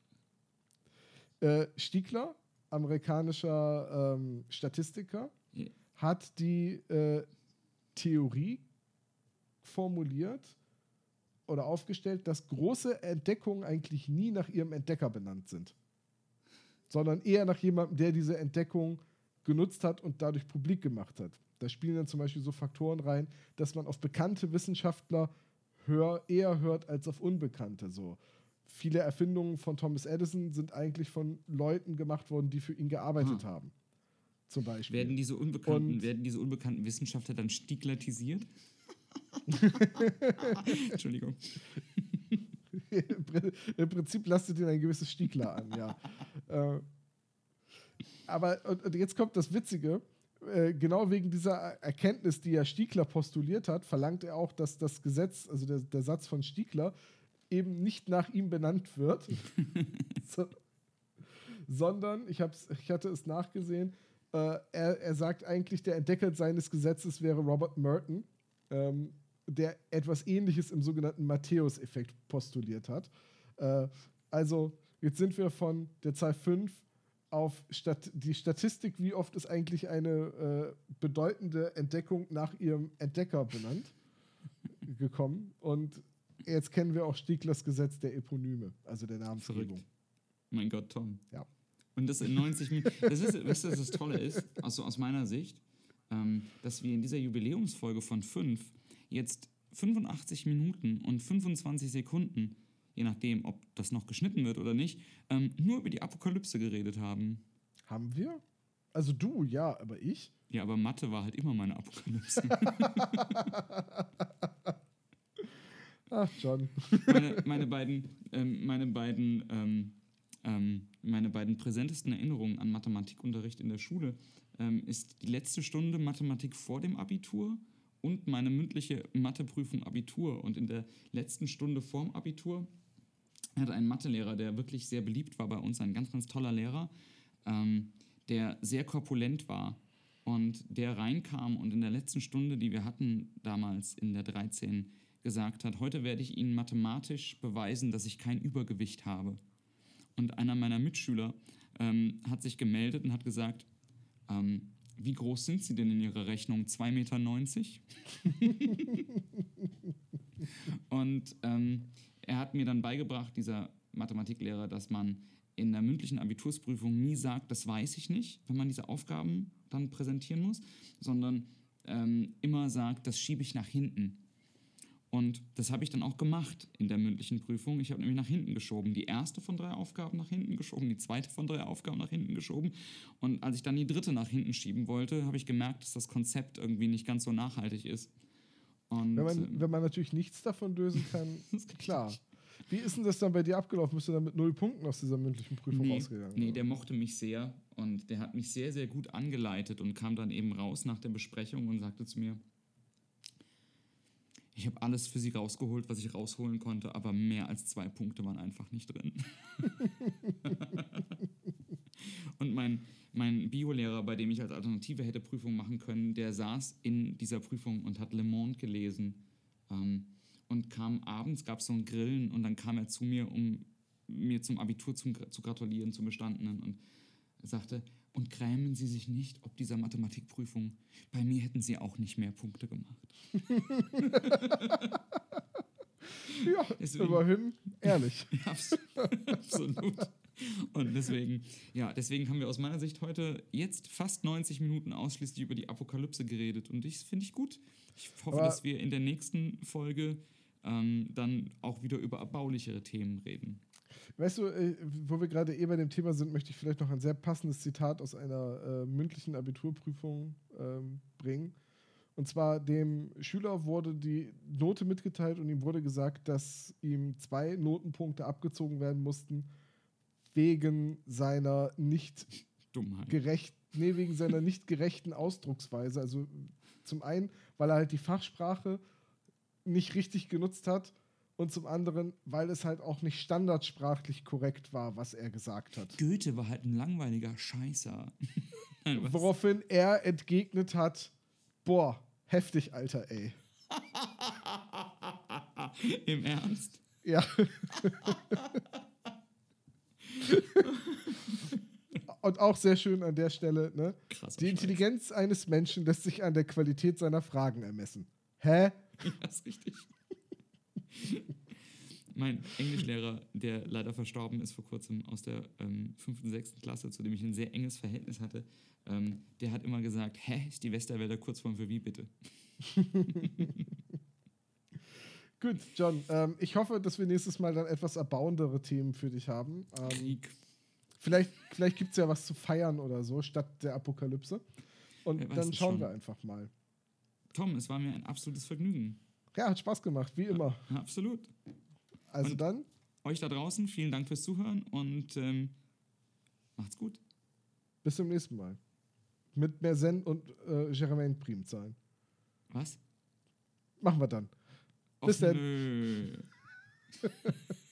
B: Äh, Stiegler, amerikanischer ähm, Statistiker, yeah. hat die äh, Theorie formuliert oder aufgestellt, dass große Entdeckungen eigentlich nie nach ihrem Entdecker benannt sind, sondern eher nach jemandem, der diese Entdeckung genutzt hat und dadurch publik gemacht hat. Da spielen dann zum Beispiel so Faktoren rein, dass man auf bekannte Wissenschaftler hör, eher hört als auf unbekannte. So viele Erfindungen von Thomas Edison sind eigentlich von Leuten gemacht worden, die für ihn gearbeitet hm. haben. Zum Beispiel.
C: Werden diese unbekannten, werden diese unbekannten Wissenschaftler dann stigmatisiert? Entschuldigung.
B: Im Prinzip lastet ihn ein gewisses Stiegler an, ja. äh, aber und, und, jetzt kommt das Witzige. Äh, genau wegen dieser Erkenntnis, die ja Stiegler postuliert hat, verlangt er auch, dass das Gesetz, also der, der Satz von Stiegler, eben nicht nach ihm benannt wird, so, sondern, ich, ich hatte es nachgesehen, äh, er, er sagt eigentlich, der Entdecker seines Gesetzes wäre Robert Merton, ähm, der etwas Ähnliches im sogenannten Matthäus-Effekt postuliert hat. Äh, also, jetzt sind wir von der Zahl 5 auf Stat die Statistik, wie oft ist eigentlich eine äh, bedeutende Entdeckung nach ihrem Entdecker benannt, gekommen. Und jetzt kennen wir auch Stieglers Gesetz der Eponyme, also der Namensgebung.
C: Mein Gott, Tom.
B: Ja.
C: Und das in 90 Minuten. Das ist, weißt du, was das Tolle ist, also aus meiner Sicht, ähm, dass wir in dieser Jubiläumsfolge von 5 jetzt 85 Minuten und 25 Sekunden, je nachdem, ob das noch geschnitten wird oder nicht, ähm, nur über die Apokalypse geredet haben.
B: Haben wir? Also du, ja, aber ich?
C: Ja, aber Mathe war halt immer meine Apokalypse.
B: Ach, John.
C: meine, meine beiden, ähm, meine beiden, ähm, ähm, meine beiden präsentesten Erinnerungen an Mathematikunterricht in der Schule ähm, ist die letzte Stunde Mathematik vor dem Abitur und meine mündliche Matheprüfung Abitur. Und in der letzten Stunde vorm Abitur hatte ein Mathelehrer, der wirklich sehr beliebt war bei uns, ein ganz, ganz toller Lehrer, ähm, der sehr korpulent war und der reinkam und in der letzten Stunde, die wir hatten damals in der 13, gesagt hat, heute werde ich Ihnen mathematisch beweisen, dass ich kein Übergewicht habe. Und einer meiner Mitschüler ähm, hat sich gemeldet und hat gesagt, ähm, wie groß sind Sie denn in Ihrer Rechnung? 2,90 Meter? und ähm, er hat mir dann beigebracht, dieser Mathematiklehrer, dass man in der mündlichen Abitursprüfung nie sagt, das weiß ich nicht, wenn man diese Aufgaben dann präsentieren muss, sondern ähm, immer sagt, das schiebe ich nach hinten. Und das habe ich dann auch gemacht in der mündlichen Prüfung. Ich habe nämlich nach hinten geschoben. Die erste von drei Aufgaben nach hinten geschoben, die zweite von drei Aufgaben nach hinten geschoben. Und als ich dann die dritte nach hinten schieben wollte, habe ich gemerkt, dass das Konzept irgendwie nicht ganz so nachhaltig ist. Und,
B: Wenn man,
C: ähm,
B: wenn man natürlich nichts davon lösen kann, klar. Wie ist denn das dann bei dir abgelaufen? Bist du dann mit null Punkten aus dieser mündlichen Prüfung
C: nee,
B: rausgegangen?
C: nee,
B: oder?
C: der mochte mich sehr und der hat mich sehr, sehr gut angeleitet und kam dann eben raus nach der Besprechung und sagte zu mir, ich habe alles für sie rausgeholt, was ich rausholen konnte, aber mehr als zwei Punkte waren einfach nicht drin. und mein, mein Biolehrer, bei dem ich als Alternative hätte Prüfung machen können, der saß in dieser Prüfung und hat Le Monde gelesen. Ähm, und kam abends, gab es so ein Grillen und dann kam er zu mir, um mir zum Abitur zum, zu gratulieren, zum Bestandenen und sagte, und grämen Sie sich nicht ob dieser Mathematikprüfung. Bei mir hätten Sie auch nicht mehr Punkte gemacht.
B: Ja,
C: Deswegen-
B: immerhin ehrlich.
C: Abs- Absolut. Und deswegen, ja, deswegen haben wir aus meiner Sicht heute jetzt fast 90 Minuten ausschließlich über die Apokalypse geredet. Und ich finde ich gut. Ich hoffe,
B: Aber-
C: dass wir in der nächsten Folge ähm, dann auch wieder über erbaulichere Themen reden.
B: Weißt du, äh, wo wir gerade eh bei dem Thema sind, möchte ich vielleicht noch ein sehr passendes Zitat aus einer äh, mündlichen Abiturprüfung ähm, bringen. Und zwar dem Schüler wurde die Note mitgeteilt und ihm wurde gesagt, dass ihm zwei Notenpunkte abgezogen werden mussten wegen seiner nicht
C: Dummheit.
B: gerecht, nee, wegen seiner nicht gerechten Ausdrucksweise. Also zum einen, weil er halt die Fachsprache nicht richtig genutzt hat und zum anderen, weil es halt auch nicht standardsprachlich korrekt war, was er gesagt hat.
C: Goethe war halt ein langweiliger Scheißer. Nein?
B: Woraufhin er entgegnet hat, boah, heftig, Alter, ey.
C: Im Ernst?
B: Ja. Und auch sehr schön an der Stelle, ne?
C: Krass.
B: Die Intelligenz eines Menschen lässt sich an der Qualität seiner Fragen ermessen. Hä?
C: Ja, ist richtig. mein Englischlehrer, der leider verstorben ist vor kurzem aus der ähm, fünften, sechsten Klasse, zu dem ich ein sehr enges Verhältnis hatte, ähm, der hat immer gesagt, hä, ist die Westerwälder Kurzform für wie bitte?
B: Gut, John, ähm, ich hoffe, dass wir nächstes Mal dann etwas erbauendere Themen für dich haben. Ähm,
C: Krieg.
B: vielleicht vielleicht gibt es ja was zu feiern oder so, statt der Apokalypse. Und dann schauen
C: schon.
B: wir einfach mal.
C: Tom, es war mir ein absolutes Vergnügen.
B: Ja, hat Spaß gemacht, wie immer.
C: Ja, absolut.
B: Also
C: Und-
B: dann,
C: Euch da draußen, vielen Dank fürs Zuhören und ähm, macht's gut.
B: bis zum nächsten Mal. Mit mehr Zen und äh, Germain-Primzahlen.
C: Was?
B: Machen wir dann.
C: Och,
B: Bis dann.
C: nö.